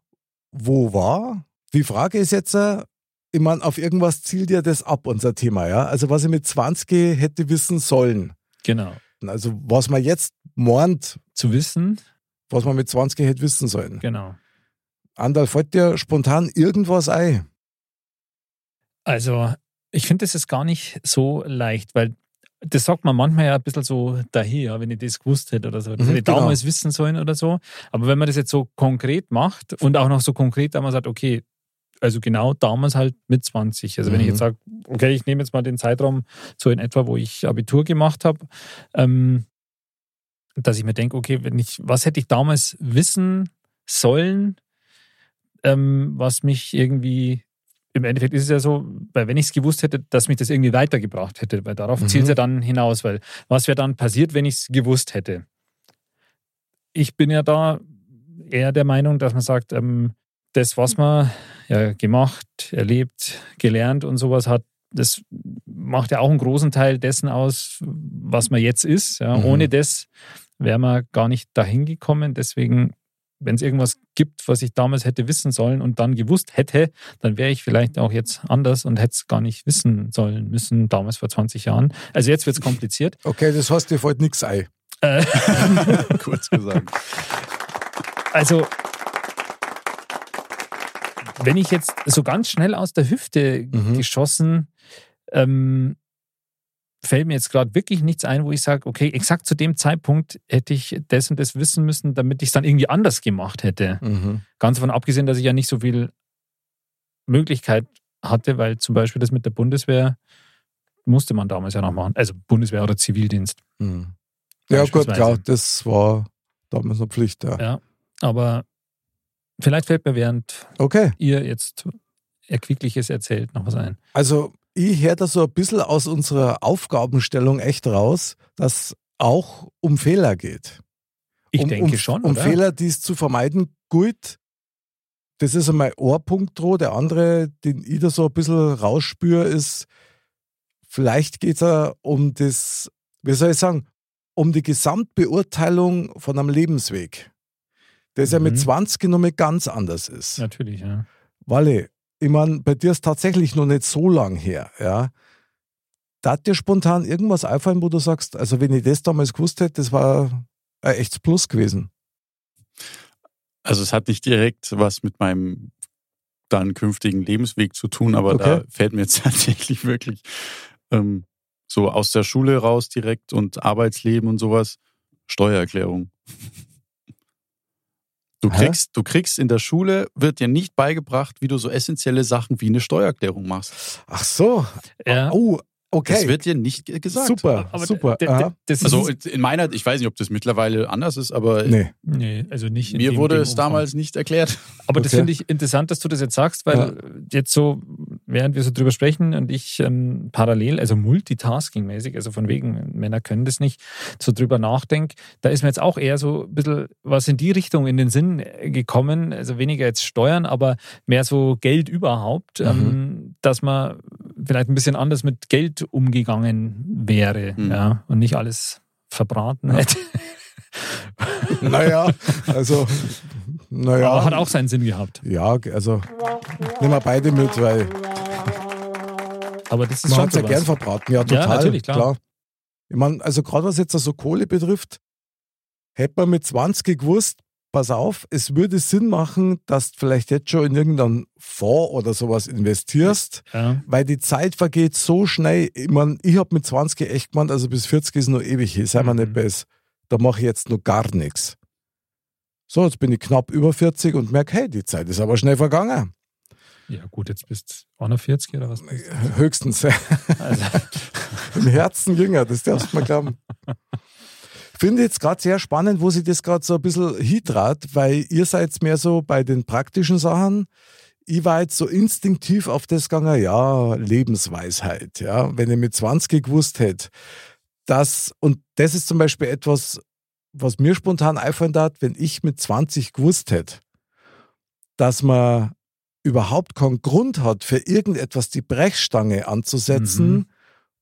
wo war. Die Frage ist jetzt, äh, ich meine, auf irgendwas zielt ja das ab, unser Thema, ja? Also was ich mit 20 hätte wissen sollen. Genau. Also was man jetzt meint, Zu wissen, was man mit 20 hätte wissen sollen. genau. Andal, fällt dir spontan irgendwas ein? Also, ich finde, das ist gar nicht so leicht, weil das sagt man manchmal ja ein bisschen so daher, wenn ich das gewusst hätte oder so. Das Mhm, hätte ich genau. damals wissen sollen oder so. Aber wenn man das jetzt so konkret macht und auch noch so konkret, da man sagt, okay, also genau damals halt mit 20. Also wenn ich Mhm. jetzt sage, okay, ich nehme jetzt mal den Zeitraum so in etwa, wo ich Abitur gemacht habe, ähm, dass ich mir denke, okay, wenn ich, was hätte ich damals wissen sollen, ähm, was mich irgendwie im Endeffekt ist es ja so, weil wenn ich es gewusst hätte, dass mich das irgendwie weitergebracht hätte, weil darauf Mhm. zielt es ja dann hinaus, weil was wäre dann passiert, wenn ich es gewusst hätte? Ich bin ja da eher der Meinung, dass man sagt, ähm, das, was man ja gemacht, erlebt, gelernt und sowas hat, das macht ja auch einen großen Teil dessen aus, was man jetzt ist. Ja. Mhm. Ohne das wäre man gar nicht dahin gekommen. Deswegen, wenn es irgendwas gibt, was ich damals hätte wissen sollen und dann gewusst hätte, dann wäre ich vielleicht auch jetzt anders und hätte es gar nicht wissen sollen müssen, damals vor 20 Jahren. Also jetzt wird es kompliziert. Okay, das heißt, dir fällt nichts ein. Äh, Kurz gesagt. Also, wenn ich jetzt so ganz schnell aus der Hüfte Mhm. geschossen, ähm, fällt mir jetzt gerade wirklich nichts ein, wo ich sage, okay, exakt zu dem Zeitpunkt hätte ich das und das wissen müssen, damit ich es dann irgendwie anders gemacht hätte. Mhm. Ganz davon abgesehen, dass ich ja nicht so viel Möglichkeit hatte, weil zum Beispiel das mit der Bundeswehr musste man damals ja noch machen. Also Bundeswehr oder Zivildienst. Mhm. Ja, gut, klar, das war damals eine Pflicht, ja. Ja. Aber vielleicht fällt mir während Okay. ihr jetzt Erquickliches erzählt noch was ein. Also ich höre da so ein bisschen aus unserer Aufgabenstellung echt raus, dass auch um Fehler geht. Ich um, denke um, schon. Um oder? Fehler, die es zu vermeiden gilt. Das ist einmal ein Punkt dran. Der andere, den ich da so ein bisschen rausspüre, ist, vielleicht geht es ja um das, wie soll ich sagen, um die Gesamtbeurteilung von einem Lebensweg. Das ja mit Mhm. 20 noch mal ganz anders ist. Natürlich, ja. Walle, ich meine, bei dir ist tatsächlich noch nicht so lang her, ja. Da hat dir spontan irgendwas einfallen, wo du sagst, also wenn ich das damals gewusst hätte, das war ein echtes Plus gewesen. Also es hat nicht direkt was mit meinem dann künftigen Lebensweg zu tun, aber da Okay. fällt mir jetzt tatsächlich wirklich ähm, so aus der Schule raus direkt und Arbeitsleben und sowas, Steuererklärung. Du Hä? kriegst, du kriegst in der Schule, wird dir nicht beigebracht, wie du so essentielle Sachen wie eine Steuererklärung machst. Ach so. ja. Oh, okay. Das wird dir nicht ge- gesagt. super, Aber super. das Also in meiner, ich weiß nicht, ob das mittlerweile anders ist, aber Nee. nee, also nicht in mir dem- wurde dem es damals nicht erklärt. Aber das Okay. finde ich interessant, dass du das jetzt sagst, weil Ja. jetzt so, während wir so drüber sprechen und ich ähm, parallel, also multitasking-mäßig, also von wegen, Männer können das nicht, so drüber nachdenke, da ist mir jetzt auch eher so ein bisschen was in die Richtung in den Sinn gekommen, also weniger jetzt Steuern, aber mehr so Geld überhaupt, Mhm. ähm, dass man vielleicht ein bisschen anders mit Geld umgegangen wäre Mhm. ja, und nicht alles verbraten hätte. Naja, also, naja. Aber hat auch seinen Sinn gehabt. Ja, also, nehmen wir beide mit, weil Aber das ist man schon hat ja gern verbraten. Ja, total. natürlich, klar. Ich meine, also gerade was jetzt so Kohle betrifft, hätte man mit 20 gewusst, pass auf, es würde Sinn machen, dass du vielleicht jetzt schon in irgendeinen Fonds oder sowas investierst, Ja. weil die Zeit vergeht so schnell. Ich meine, ich habe mit 20 echt gemeint, also bis 40 ist noch ewig hier, sei mal Mhm. nicht besser. Da mache ich jetzt noch gar nichts. So, jetzt bin ich knapp über 40 und merke, hey, die Zeit ist aber schnell vergangen. Ja, gut, jetzt bist du 41 oder was? Höchstens. Also, Im Herzen jünger, das darfst du mal glauben. Finde jetzt gerade sehr spannend, wo sie das gerade so ein bisschen hintrat, weil ihr seid mehr so bei den praktischen Sachen. Ich war jetzt so instinktiv auf das gegangen, ja, Lebensweisheit, ja. Wenn ich mit 20 gewusst hätte, dass, und das ist zum Beispiel etwas, was mir spontan einfallen hat, wenn ich mit 20 gewusst hätte, dass man überhaupt keinen Grund hat, für irgendetwas die Brechstange anzusetzen, Mhm.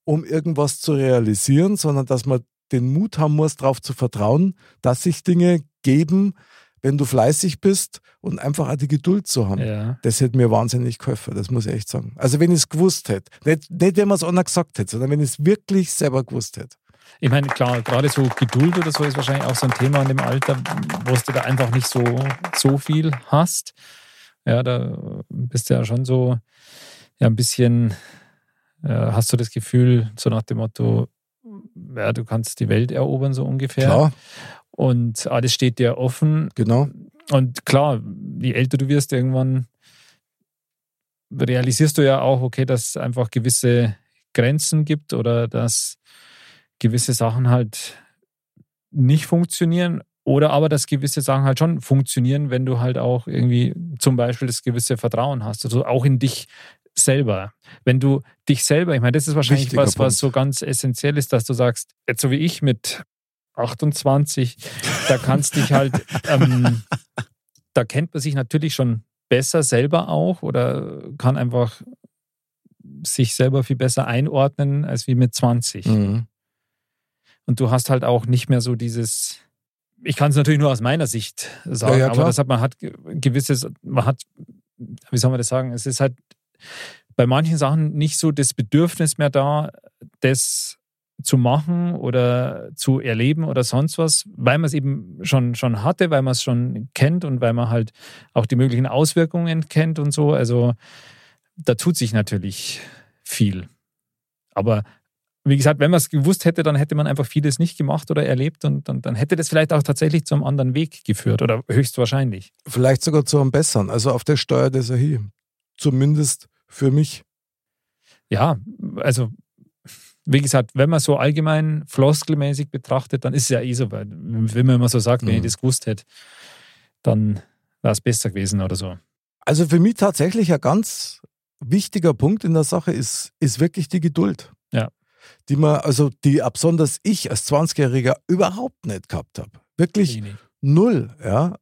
um irgendwas zu realisieren, sondern dass man den Mut haben muss, darauf zu vertrauen, dass sich Dinge geben, wenn du fleißig bist und einfach auch die Geduld zu haben. ja. Das hätte mir wahnsinnig geholfen, das muss ich echt sagen. Also wenn ich es gewusst hätte, nicht, nicht wenn man es einer gesagt hätte, sondern wenn ich es wirklich selber gewusst hätte. Ich meine, klar, gerade so Geduld oder so ist wahrscheinlich auch so ein Thema in dem Alter, wo du da einfach nicht so, so viel hast. Ja, da bist du ja schon so ja, ein bisschen, äh, hast du das Gefühl, so nach dem Motto, ja, du kannst die Welt erobern, so ungefähr. Klar, Und alles steht dir offen. genau. Und klar, je älter du wirst, irgendwann realisierst du ja auch, okay, dass es einfach gewisse Grenzen gibt oder dass gewisse Sachen halt nicht funktionieren oder aber, dass gewisse Sachen halt schon funktionieren, wenn du halt auch irgendwie zum Beispiel das gewisse Vertrauen hast, also auch in dich selber. Wenn du dich selber, ich meine, das ist wahrscheinlich Wichtiger was, was Punkt. so ganz essentiell ist, dass du sagst, jetzt so wie ich mit 28, da kannst dich halt, ähm, da kennt man sich natürlich schon besser selber auch oder kann einfach sich selber viel besser einordnen als wie mit 20. Mhm. Und du hast halt auch nicht mehr so dieses, ich kann es natürlich nur aus meiner Sicht sagen, Ja, ja, aber das hat, man hat ge- gewisses, man hat, wie soll man das sagen, es ist halt bei manchen Sachen nicht so das Bedürfnis mehr da, das zu machen oder zu erleben oder sonst was, weil man es eben schon, schon hatte, weil man es schon kennt und weil man halt auch die möglichen Auswirkungen kennt und so. Also da tut sich natürlich viel. Aber wie gesagt, wenn man es gewusst hätte, dann hätte man einfach vieles nicht gemacht oder erlebt und, und dann hätte das vielleicht auch tatsächlich zum anderen Weg geführt oder höchstwahrscheinlich. Vielleicht sogar zu einem besseren. Also auf der Steuer er hier. Zumindest für mich. Ja, also wie gesagt, wenn man so allgemein floskelmäßig betrachtet, dann ist es ja eh so, weil wenn man immer so sagt, wenn ich Mhm. das gewusst hätte, dann wäre es besser gewesen oder so. Also für mich tatsächlich ein ganz wichtiger Punkt in der Sache ist, ist wirklich die Geduld. Ja. Die man, also die besonders ich als 20-Jähriger überhaupt nicht gehabt habe. Wirklich Wenig. null, ja.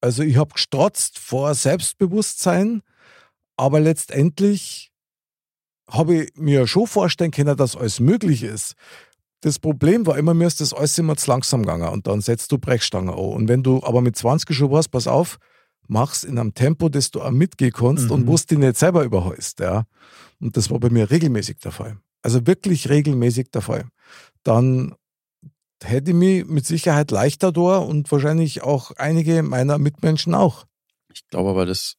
Also ich habe gestrotzt vor Selbstbewusstsein, aber letztendlich habe ich mir schon vorstellen können, dass alles möglich ist. Das Problem war immer, mir ist das alles immer zu langsam gegangen und dann setzt du Brechstange an. Und wenn du aber mit 20 schon weißt, pass auf, mach's in einem Tempo, das du auch mitgehen kannst Mhm. und wo du dich nicht selber überholst, ja. Und das war bei mir regelmäßig der Fall. Also wirklich regelmäßig der Fall. Dann hätte ich mich mit Sicherheit leichter da und wahrscheinlich auch einige meiner Mitmenschen auch. Ich glaube aber, das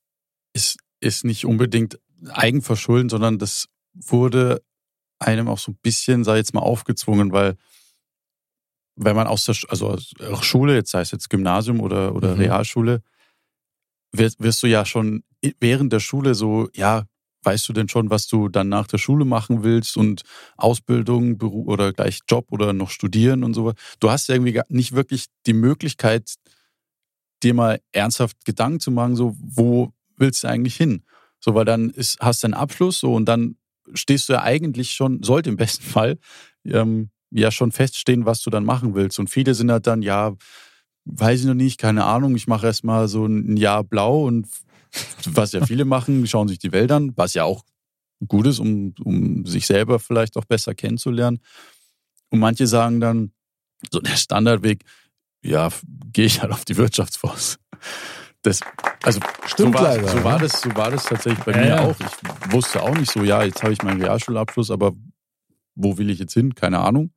ist, ist nicht unbedingt Eigenverschulden, sondern das wurde einem auch so ein bisschen, sei jetzt mal, aufgezwungen, weil wenn man aus der also aus der Schule, jetzt sei es jetzt Gymnasium oder, oder Mhm. Realschule, wirst, wirst du ja schon während der Schule so, ja, weißt du denn schon, was du dann nach der Schule machen willst und Ausbildung Beru oder gleich Job oder noch studieren und so. Du hast ja irgendwie nicht wirklich die Möglichkeit, dir mal ernsthaft Gedanken zu machen, so, wo willst du eigentlich hin? So, weil dann ist, hast du einen Abschluss so und dann stehst du ja eigentlich schon, sollte im besten Fall, ähm, ja schon feststehen, was du dann machen willst. Und viele sind halt dann, ja, weiß ich noch nicht, keine Ahnung, ich mache erstmal so ein Jahr blau und was ja viele machen, schauen sich die Welt an, was ja auch gut ist, um, um sich selber vielleicht auch besser kennenzulernen. Und manche sagen dann, so der Standardweg, ja, gehe ich halt auf die Wirtschaftsfonds. Das, also Stimmt so war, leider, so war ne? das, so war das tatsächlich bei Ja, mir ja. auch. Ich wusste auch nicht so, ja, jetzt habe ich meinen Realschulabschluss, aber wo will ich jetzt hin? Keine Ahnung.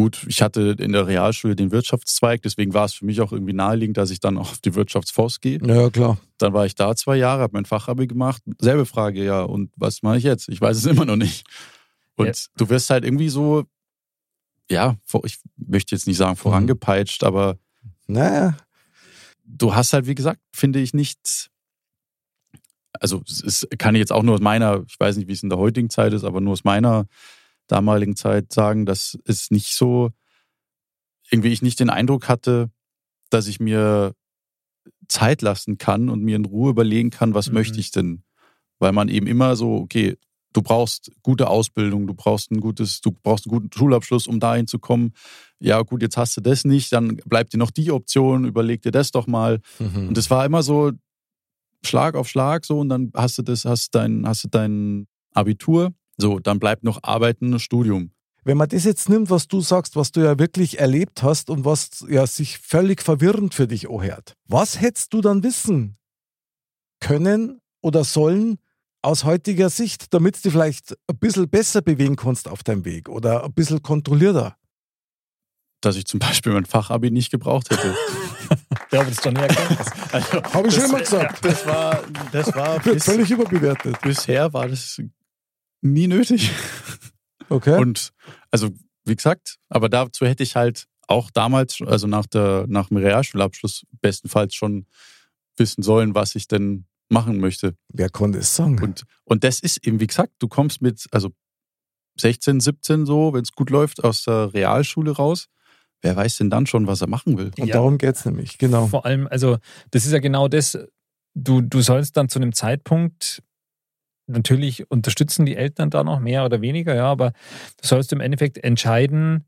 Gut, ich hatte in der Realschule den Wirtschaftszweig, deswegen war es für mich auch irgendwie naheliegend, dass ich dann auf die Wirtschaftsfonds gehe. Ja, klar. Dann war ich da zwei Jahre, habe mein Fachabi gemacht. Selbe Frage, ja, und was mache ich jetzt? Ich weiß es immer noch nicht. Und Ja. du wirst halt irgendwie so, ja, ich möchte jetzt nicht sagen vorangepeitscht, aber Naja, du hast halt, wie gesagt, finde ich nicht also es kann ich jetzt auch nur aus meiner, ich weiß nicht, wie es in der heutigen Zeit ist, aber nur aus meiner damaligen Zeit sagen, dass es nicht so, irgendwie ich nicht den Eindruck hatte, dass ich mir Zeit lassen kann und mir in Ruhe überlegen kann, was mhm. möchte ich denn? Weil man eben immer so, okay, du brauchst gute Ausbildung, du brauchst ein gutes, du brauchst einen guten Schulabschluss, um dahin zu kommen. Ja, gut, jetzt hast du das nicht, dann bleibt dir noch die Option, überleg dir das doch mal. Mhm. Und es war immer so Schlag auf Schlag so und dann hast du das, hast dein, hast du dein Abitur, so, dann bleibt noch Arbeiten, Studium. Wenn man das jetzt nimmt, was du sagst, was du ja wirklich erlebt hast und was ja sich völlig verwirrend für dich anhört, was hättest du dann wissen können oder sollen, aus heutiger Sicht, damit du dich vielleicht ein bisschen besser bewegen kannst auf deinem Weg oder ein bisschen kontrollierter? Dass ich zum Beispiel mein Fachabi nicht gebraucht hätte. ja, aber das ist schon erkannt. Also, Habe ich schon immer gesagt. Das war, das war bis, völlig überbewertet. Bisher war das nie nötig. Okay. Und also, wie gesagt, aber dazu hätte ich halt auch damals, also nach, der, nach dem Realschulabschluss, bestenfalls schon wissen sollen, was ich denn machen möchte. Wer konnte es sagen? Und, und das ist eben, wie gesagt, du kommst mit, also 16, 17 so, wenn es gut läuft, aus der Realschule raus. Wer weiß denn dann schon, was er machen will? Und ja, darum geht es nämlich, genau. Vor allem, also das ist ja genau das, du, du sollst dann zu einem Zeitpunkt, natürlich unterstützen die Eltern da noch mehr oder weniger, ja, aber du sollst im Endeffekt entscheiden,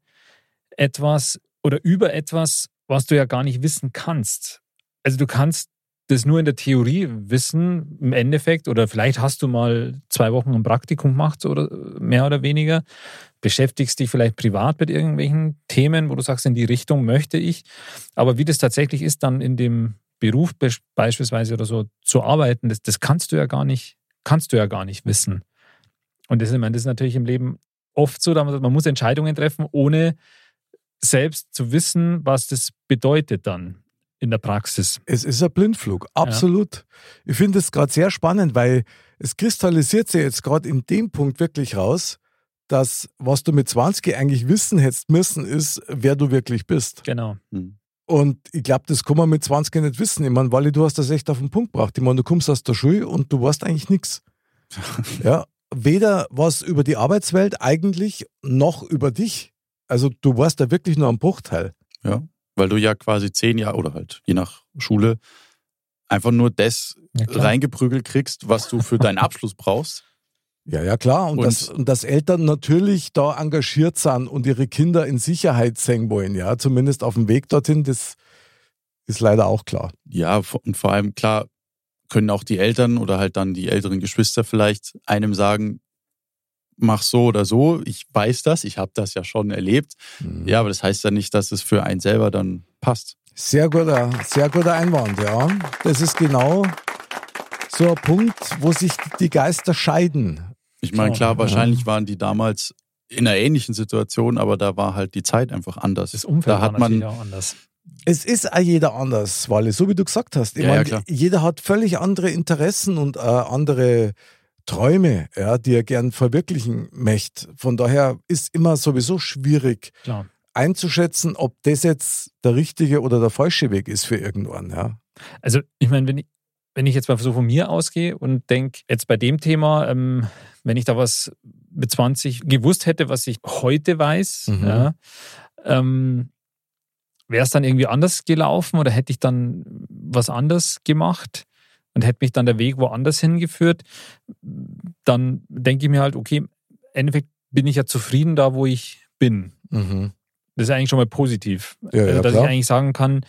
etwas oder über etwas, was du ja gar nicht wissen kannst. Also du kannst das nur in der Theorie wissen, im Endeffekt, oder vielleicht hast du mal zwei Wochen ein Praktikum gemacht oder mehr oder weniger, beschäftigst dich vielleicht privat mit irgendwelchen Themen, wo du sagst, in die Richtung möchte ich. Aber wie das tatsächlich ist, dann in dem Beruf beispielsweise oder so zu arbeiten, das, das kannst du ja gar nicht, kannst du ja gar nicht wissen. Und das, ich meine, das ist natürlich im Leben oft so, man muss Entscheidungen treffen, ohne selbst zu wissen, was das bedeutet dann in der Praxis. Es ist ein Blindflug, absolut. Ja. Ich finde es gerade sehr spannend, weil es kristallisiert sich jetzt gerade in dem Punkt wirklich raus, dass was du mit 20 eigentlich wissen hättest müssen, ist, wer du wirklich bist. Genau. Hm. Und ich glaube, das kann man mit 20 nicht wissen. Ich meine, Wally, du hast das echt auf den Punkt gebracht. Ich meine, du kommst aus der Schule und du weißt eigentlich nichts. ja, weder was über die Arbeitswelt eigentlich noch über dich. Also du warst da wirklich nur am Bruchteil. Ja weil du ja quasi zehn Jahre oder halt je nach Schule einfach nur das ja, reingeprügelt kriegst, was du für deinen Abschluss brauchst. Ja, ja, klar. Und, und, das, und dass Eltern natürlich da engagiert sind und ihre Kinder in Sicherheit sehen wollen, ja, zumindest auf dem Weg dorthin, das ist leider auch klar. Ja, und vor allem, klar, können auch die Eltern oder halt dann die älteren Geschwister vielleicht einem sagen, mach so oder so. Ich weiß das, ich habe das ja schon erlebt. Mhm. Ja, aber das heißt ja nicht, dass es für einen selber dann passt. Sehr guter, sehr guter Einwand, ja. Das ist genau so ein Punkt, wo sich die Geister scheiden. Ich meine, klar, wahrscheinlich waren die damals in einer ähnlichen Situation, aber da war halt die Zeit einfach anders. Das Umfeld da hat war man auch anders. Es ist auch jeder anders, Walle, so wie du gesagt hast. Ich ja, meine, ja, jeder hat völlig andere Interessen und äh, andere Träume, ja, die er gern verwirklichen möchte. Von daher ist immer sowieso schwierig Klar. einzuschätzen, ob das jetzt der richtige oder der falsche Weg ist für irgendwann. Ja. Also ich meine, wenn ich, wenn ich jetzt mal so von mir ausgehe und denke, jetzt bei dem Thema, ähm, wenn ich da was mit 20 gewusst hätte, was ich heute weiß, mhm. ja, ähm, wäre es dann irgendwie anders gelaufen oder hätte ich dann was anders gemacht? und hätte mich dann der Weg woanders hingeführt, dann denke ich mir halt, okay, im Endeffekt bin ich ja zufrieden da, wo ich bin. Mhm. Das ist eigentlich schon mal positiv. Ja, also, dass klar. ich eigentlich sagen kann,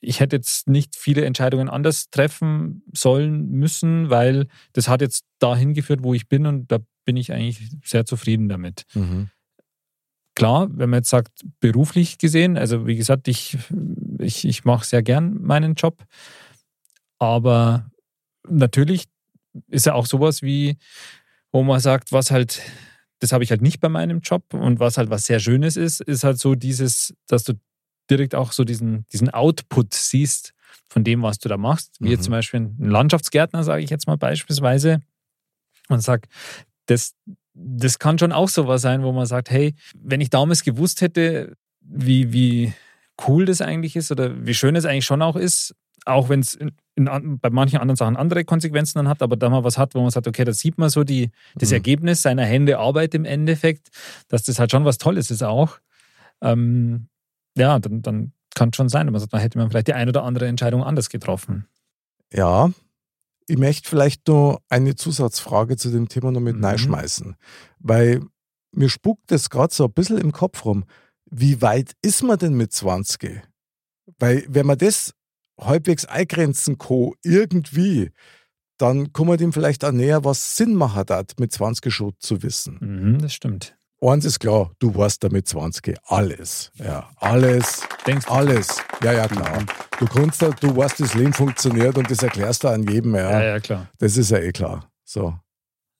ich hätte jetzt nicht viele Entscheidungen anders treffen sollen müssen, weil das hat jetzt dahin geführt, wo ich bin und da bin ich eigentlich sehr zufrieden damit. Mhm. Klar, wenn man jetzt sagt, beruflich gesehen, also wie gesagt, ich, ich, ich mache sehr gern meinen Job. Aber natürlich ist ja auch sowas wie, wo man sagt, was halt, das habe ich halt nicht bei meinem Job und was halt was sehr Schönes ist, ist halt so dieses, dass du direkt auch so diesen, diesen Output siehst von dem, was du da machst. Wie mhm. jetzt zum Beispiel ein Landschaftsgärtner, sage ich jetzt mal beispielsweise, und sag, das, das kann schon auch sowas sein, wo man sagt, hey, wenn ich damals gewusst hätte, wie, wie cool das eigentlich ist oder wie schön es eigentlich schon auch ist, auch wenn es bei manchen anderen Sachen andere Konsequenzen dann hat, aber da mal was hat, wo man sagt, okay, da sieht man so die, das Mhm. Ergebnis seiner Hände Arbeit im Endeffekt, dass das halt schon was Tolles ist auch. Ähm, ja, dann, dann kann schon sein, aber dann hätte man vielleicht die ein oder andere Entscheidung anders getroffen. Ja, ich möchte vielleicht noch eine Zusatzfrage zu dem Thema noch mit Mhm. reinschmeißen, weil mir spuckt das gerade so ein bisschen im Kopf rum. Wie weit ist man denn mit 20? Weil wenn man das halbwegs eingrenzen kann, irgendwie, dann kann man dem vielleicht auch näher, was Sinn macht hat, mit 20 schon zu wissen. Mhm, das stimmt. Eins ist klar, du weißt da mit 20 alles. Ja, alles, Denkst du? alles. Ja, ja, klar. Du kannst du weißt, das Leben funktioniert und das erklärst du an jedem, ja. Ja, ja, klar. Das ist ja eh klar. So.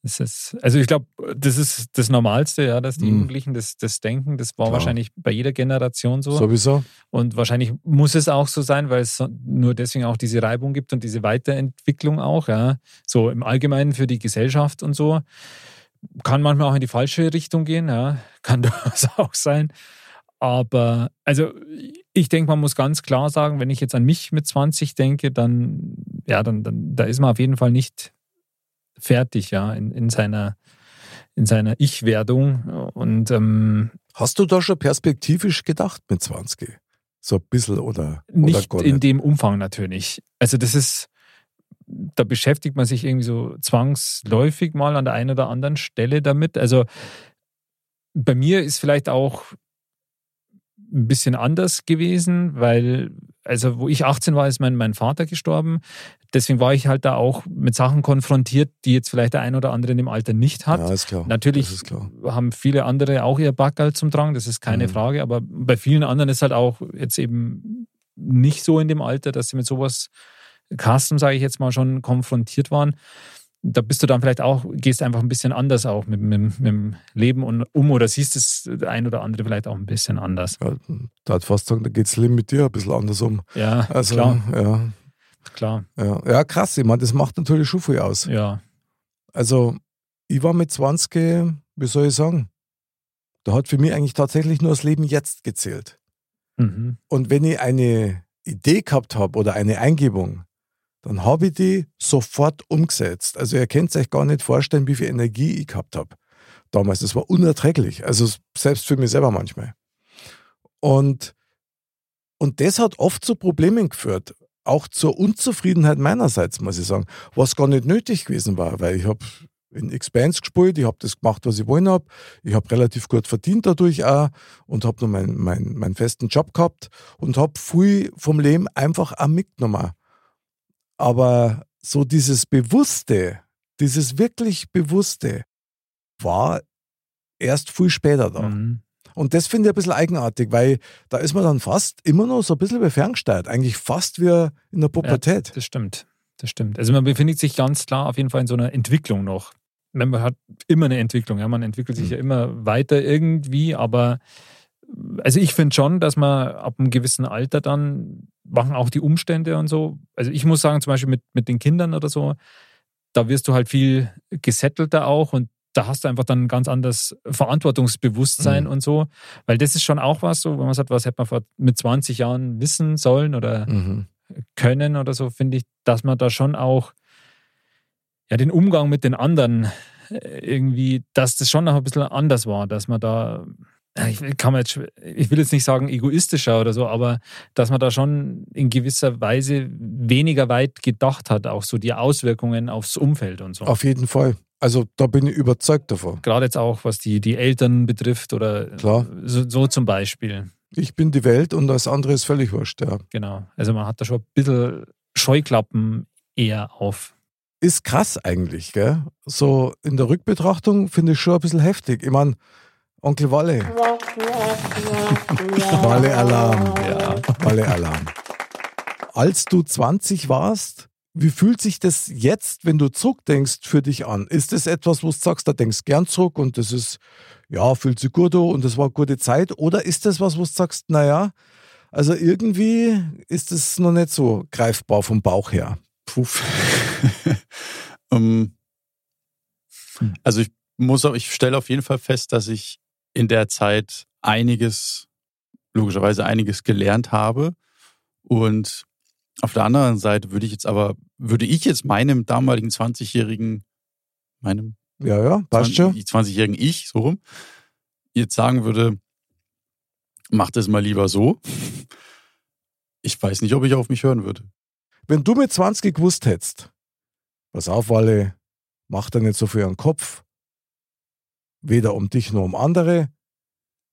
Ist, also ich glaube, das ist das Normalste, ja, dass die Mhm. Jugendlichen das, das denken. Das war Klar. wahrscheinlich bei jeder Generation so. Sowieso. Und wahrscheinlich muss es auch so sein, weil es nur deswegen auch diese Reibung gibt und diese Weiterentwicklung auch, ja. So im Allgemeinen für die Gesellschaft und so. Kann manchmal auch in die falsche Richtung gehen, ja. Kann das auch sein. Aber, also, ich denke, man muss ganz klar sagen, wenn ich jetzt an mich mit 20 denke, dann, ja, dann, dann da ist man auf jeden Fall nicht fertig, ja, in, in seiner, in seiner Ich-Werdung. Und ähm, Hast du da schon perspektivisch gedacht mit 20? So ein bisschen oder, oder Nicht gar in nicht? dem Umfang natürlich. Also das ist, da beschäftigt man sich irgendwie so zwangsläufig mal an der einen oder anderen Stelle damit. Also bei mir ist vielleicht auch ein bisschen anders gewesen, weil, also wo ich 18 war, ist mein, mein Vater gestorben. Deswegen war ich halt da auch mit Sachen konfrontiert, die jetzt vielleicht der ein oder andere in dem Alter nicht hat. Ja, ist klar. Natürlich ist klar. haben viele andere auch ihr Backerl zum Drang, das ist keine Mhm. Frage, aber bei vielen anderen ist halt auch jetzt eben nicht so in dem Alter, dass sie mit sowas Custom, sage ich jetzt mal, schon konfrontiert waren. Da bist du dann vielleicht auch, gehst einfach ein bisschen anders auch mit, mit, mit dem Leben und um oder siehst es ein oder andere vielleicht auch ein bisschen anders. Ja, da hat fast sagen, da geht das Leben mit dir ein bisschen anders um. Ja, Also, klar, ja, klar. ja. ja, krass. Ich meine, das macht natürlich schon viel aus. Ja, Also, ich war mit 20, wie soll ich sagen, da hat für mich eigentlich tatsächlich nur das Leben jetzt gezählt. mhm. Und wenn ich eine Idee gehabt habe oder eine Eingebung, dann habe ich die sofort umgesetzt. Also ihr könnt euch gar nicht vorstellen, wie viel Energie ich gehabt habe. Damals, das war unerträglich. Also selbst für mich selber manchmal. Und, und das hat oft zu Problemen geführt. Auch zur Unzufriedenheit meinerseits, muss ich sagen. Was gar nicht nötig gewesen war, weil ich habe in Expanse gespielt, ich habe das gemacht, was ich wollen habe. Ich habe relativ gut verdient dadurch auch und habe nur meinen mein, meinen festen Job gehabt und habe viel vom Leben einfach auch mitgenommen. Aber so dieses Bewusste, dieses wirklich Bewusste war erst viel später da. Mhm. Und das finde ich ein bisschen eigenartig, weil da ist man dann fast immer noch so ein bisschen wie ferngesteuert. Eigentlich fast wie in der Pubertät. Das stimmt. Das stimmt. Also man befindet sich ganz klar auf jeden Fall in so einer Entwicklung noch. Man hat immer eine Entwicklung, ja. Man entwickelt sich Mhm. ja immer weiter irgendwie, aber also ich finde schon, dass man ab einem gewissen Alter dann machen auch die Umstände und so. Also ich muss sagen, zum Beispiel mit, mit den Kindern oder so, da wirst du halt viel gesettelter auch und da hast du einfach dann ein ganz anderes Verantwortungsbewusstsein Mhm. und so. Weil das ist schon auch was, so, wenn man sagt, was hätte man vor, mit 20 Jahren wissen sollen oder Mhm. können oder so, finde ich, dass man da schon auch ja, den Umgang mit den anderen äh, irgendwie, dass das schon noch ein bisschen anders war, dass man da, ich will- kann man jetzt, ich will jetzt nicht sagen egoistischer oder so, aber dass man da schon in gewisser Weise weniger weit gedacht hat, auch so die Auswirkungen aufs Umfeld und so. Auf jeden Fall. Also da bin ich überzeugt davon. Gerade jetzt auch, was die, die Eltern betrifft oder Klar. So, so zum Beispiel. Ich bin die Welt und das andere ist völlig wurscht. Ja. Genau. Also man hat da schon ein bisschen Scheuklappen eher auf. Ist krass eigentlich, gell? So in der Rückbetrachtung finde ich schon ein bisschen heftig. Ich meine, Onkel Walle. Walle Alarm. Ja. Walle Alarm. Als du 20 warst, wie fühlt sich das jetzt, wenn du zurückdenkst, für dich an? Ist das etwas, wo du sagst, da denkst gern zurück und das ist, ja, fühlt sich gut und das war eine gute Zeit? Oder ist das was, wo du sagst, naja, also irgendwie ist es noch nicht so greifbar vom Bauch her? Puff. ähm, also ich muss auch, ich stelle auf jeden Fall fest, dass ich in der Zeit einiges, logischerweise einiges gelernt habe und Auf der anderen Seite würde ich jetzt aber, würde ich jetzt meinem damaligen 20-jährigen, meinem Ja, ja, passt schon. 20-jährigen Ich, so rum, jetzt sagen würde, mach das mal lieber so. Ich weiß nicht, ob ich auf mich hören würde. Wenn du mit 20 gewusst hättest, pass auf, Walle, mach dir nicht so an den Kopf, weder um dich noch um andere,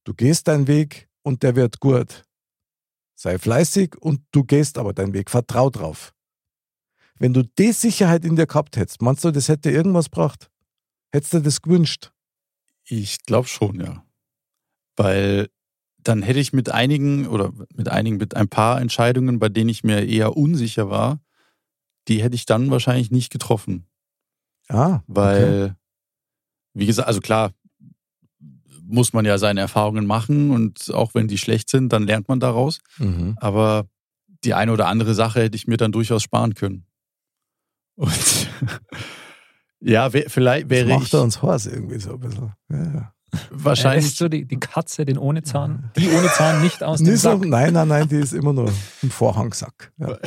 du gehst deinen Weg und der wird gut. Sei fleißig und du gehst aber deinen Weg, vertrau drauf. Wenn du die Sicherheit in dir gehabt hättest, meinst du, das hätte irgendwas gebracht? Hättest du das gewünscht? Ich glaube schon, ja. Weil dann hätte ich mit einigen oder mit einigen, mit ein paar Entscheidungen, bei denen ich mir eher unsicher war, die hätte ich dann wahrscheinlich nicht getroffen. Ah, Weil, wie gesagt, also klar, muss man ja seine Erfahrungen machen und auch wenn die schlecht sind, dann lernt man daraus. Mhm. Aber die eine oder andere Sache hätte ich mir dann durchaus sparen können. Und ja, wär, vielleicht Das wäre macht ich er uns Horst irgendwie so ein bisschen. Ja, ja. wahrscheinlich Ist so die, die Katze, den ohne Zahn, die ohne Zahn nicht aus dem Nicht so, Sack. nein, nein, nein, die ist immer nur im Vorhangsack. Ja.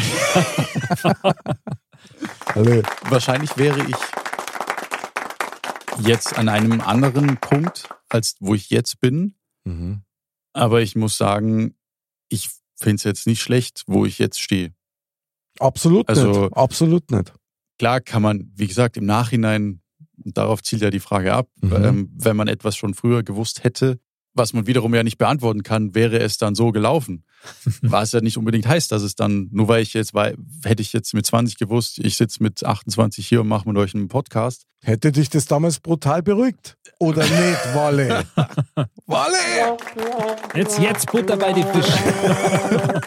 Wahrscheinlich wäre ich jetzt an einem anderen Punkt, als wo ich jetzt bin. Mhm. Aber ich muss sagen, ich finde es jetzt nicht schlecht, wo ich jetzt stehe. Absolut Also- nicht. Absolut nicht. Klar kann man, wie gesagt, im Nachhinein, darauf zielt ja die Frage ab, Mhm. ähm, wenn man etwas schon früher gewusst hätte, was man wiederum ja nicht beantworten kann, wäre es dann so gelaufen. Was ja nicht unbedingt heißt, dass es dann, nur weil ich jetzt, weil, hätte ich jetzt mit 20 gewusst, ich sitze mit 28 hier und mache mit euch einen Podcast, Hätte dich das damals brutal beruhigt? Oder nicht, Walle? Walle! Jetzt, jetzt Butter bei die Fische.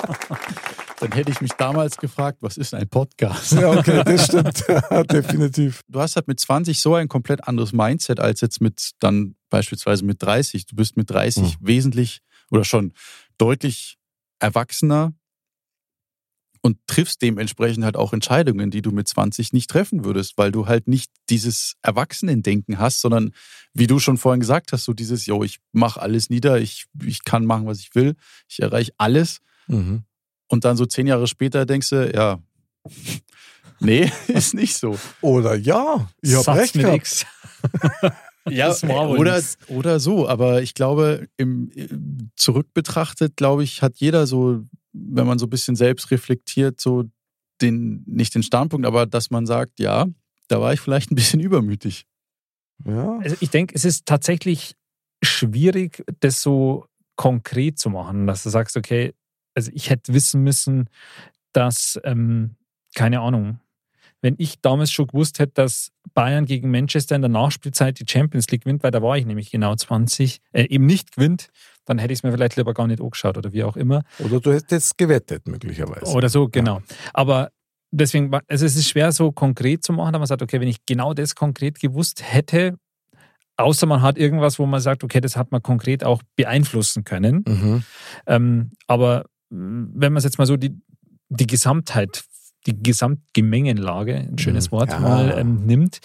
dann hätte ich mich damals gefragt, was ist ein Podcast? Ja, okay, das stimmt. Definitiv. Du hast halt mit 20 so ein komplett anderes Mindset als jetzt mit dann beispielsweise mit 30. Du bist mit 30 wesentlich oder schon deutlich erwachsener und triffst dementsprechend halt auch Entscheidungen, die du mit 20 nicht treffen würdest, weil du halt nicht dieses Erwachsenendenken hast, sondern wie du schon vorhin gesagt hast, so dieses, yo, ich mache alles nieder, ich, ich kann machen, was ich will, ich erreiche alles Mhm. und dann so zehn Jahre später denkst du, ja, nee, ist nicht so. Oder ja, ich hab Satz recht mit gehabt. X. Ja, wohl oder, oder so. Aber ich glaube, im, im zurück betrachtet, glaube ich, hat jeder so, wenn man so ein bisschen selbst reflektiert, so den, nicht den Standpunkt, aber dass man sagt, ja, da war ich vielleicht ein bisschen übermütig. Ja. Also ich denke, es ist tatsächlich schwierig, das so konkret zu machen, dass du sagst, okay, also ich hätte wissen müssen, dass, ähm, keine Ahnung, wenn ich damals schon gewusst hätte, dass Bayern gegen Manchester in der Nachspielzeit die Champions League gewinnt, weil da war ich nämlich genau 20, äh, eben nicht gewinnt, dann hätte ich es mir vielleicht lieber gar nicht angeschaut oder wie auch immer. Oder du hättest gewettet, möglicherweise. Oder so, genau. Aber deswegen, also es ist schwer so konkret zu machen, aber man sagt, okay, wenn ich genau das konkret gewusst hätte, außer man hat irgendwas, wo man sagt, okay, das hat man konkret auch beeinflussen können. Mhm. Ähm, aber wenn man es jetzt mal so die, die Gesamtheit, die Gesamtgemengenlage, ein schönes Mhm. Wort Ja. mal ähm, nimmt,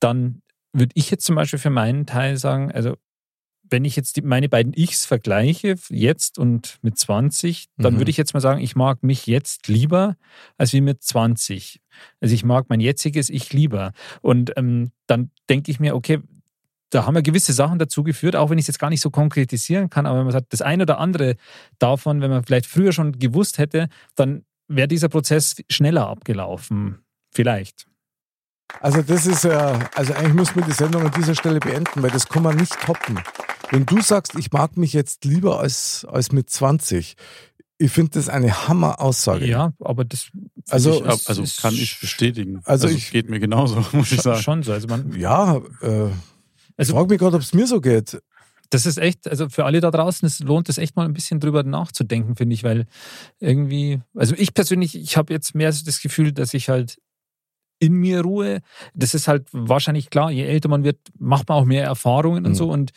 dann würde ich jetzt zum Beispiel für meinen Teil sagen, also wenn ich jetzt die, meine beiden Ichs vergleiche, jetzt und mit 20, dann Mhm. würde ich jetzt mal sagen, ich mag mich jetzt lieber als wie mit 20. Also ich mag mein jetziges Ich lieber. Und ähm, dann denke ich mir, okay, da haben wir gewisse Sachen dazu geführt, auch wenn ich es jetzt gar nicht so konkretisieren kann, aber wenn man sagt, das eine oder andere davon, wenn man vielleicht früher schon gewusst hätte, dann wäre dieser Prozess schneller abgelaufen. Vielleicht. Also das ist ja, also eigentlich müssen wir die Sendung an dieser Stelle beenden, weil das kann man nicht toppen. Wenn du sagst, ich mag mich jetzt lieber als, als mit 20, ich finde das eine Hammer-Aussage. Ja, aber das Also- ich, also ist kann ich bestätigen. Also Also, ich- es geht mir genauso, muss ich sagen. schon so. Also man, Ja, äh, ich Also- frage mich gerade, ob es mir so geht. Das ist echt, also für alle da draußen, es lohnt es echt mal ein bisschen drüber nachzudenken, finde ich, weil irgendwie, also ich persönlich, ich habe jetzt mehr so das Gefühl, dass ich halt in mir ruhe. Das ist halt wahrscheinlich klar, je älter man wird, macht man auch mehr Erfahrungen und Mhm. so und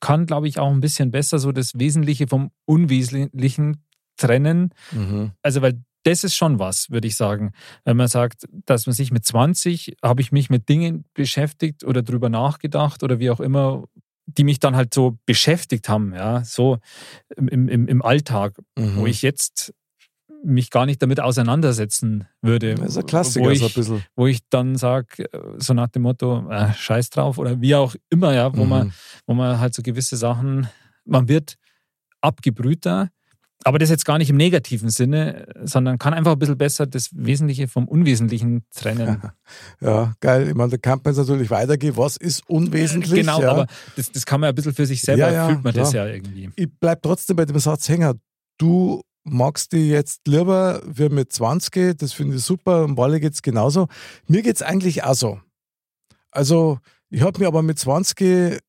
kann, glaube ich, auch ein bisschen besser so das Wesentliche vom Unwesentlichen trennen. Mhm. Also, weil das ist schon was, würde ich sagen. Wenn man sagt, dass man sich mit 20 habe ich mich mit Dingen beschäftigt oder drüber nachgedacht oder wie auch immer, die mich dann halt so beschäftigt haben, ja, so im, im, im Alltag, Mhm. wo ich jetzt mich gar nicht damit auseinandersetzen würde. Das ist ein Klassiker, wo ich, so ein bisschen. wo ich dann sage, so nach dem Motto, äh, scheiß drauf oder wie auch immer, ja, wo, Mhm. man, wo man halt so gewisse Sachen, man wird abgebrühter, aber das jetzt gar nicht im negativen Sinne, sondern kann einfach ein bisschen besser das Wesentliche vom Unwesentlichen trennen. Ja, geil. Ich meine, da kann man jetzt natürlich weitergehen. Was ist unwesentlich? genau, ja. aber das, das kann man ein bisschen für sich selber, Ja, ja, fühlt man das ja irgendwie. ich bleib trotzdem bei dem Satz hängen. Du magst die jetzt lieber wie mit 20, das finde ich super, und Walle geht's genauso. Mir geht's eigentlich auch so. Also, ich habe mir aber mit 20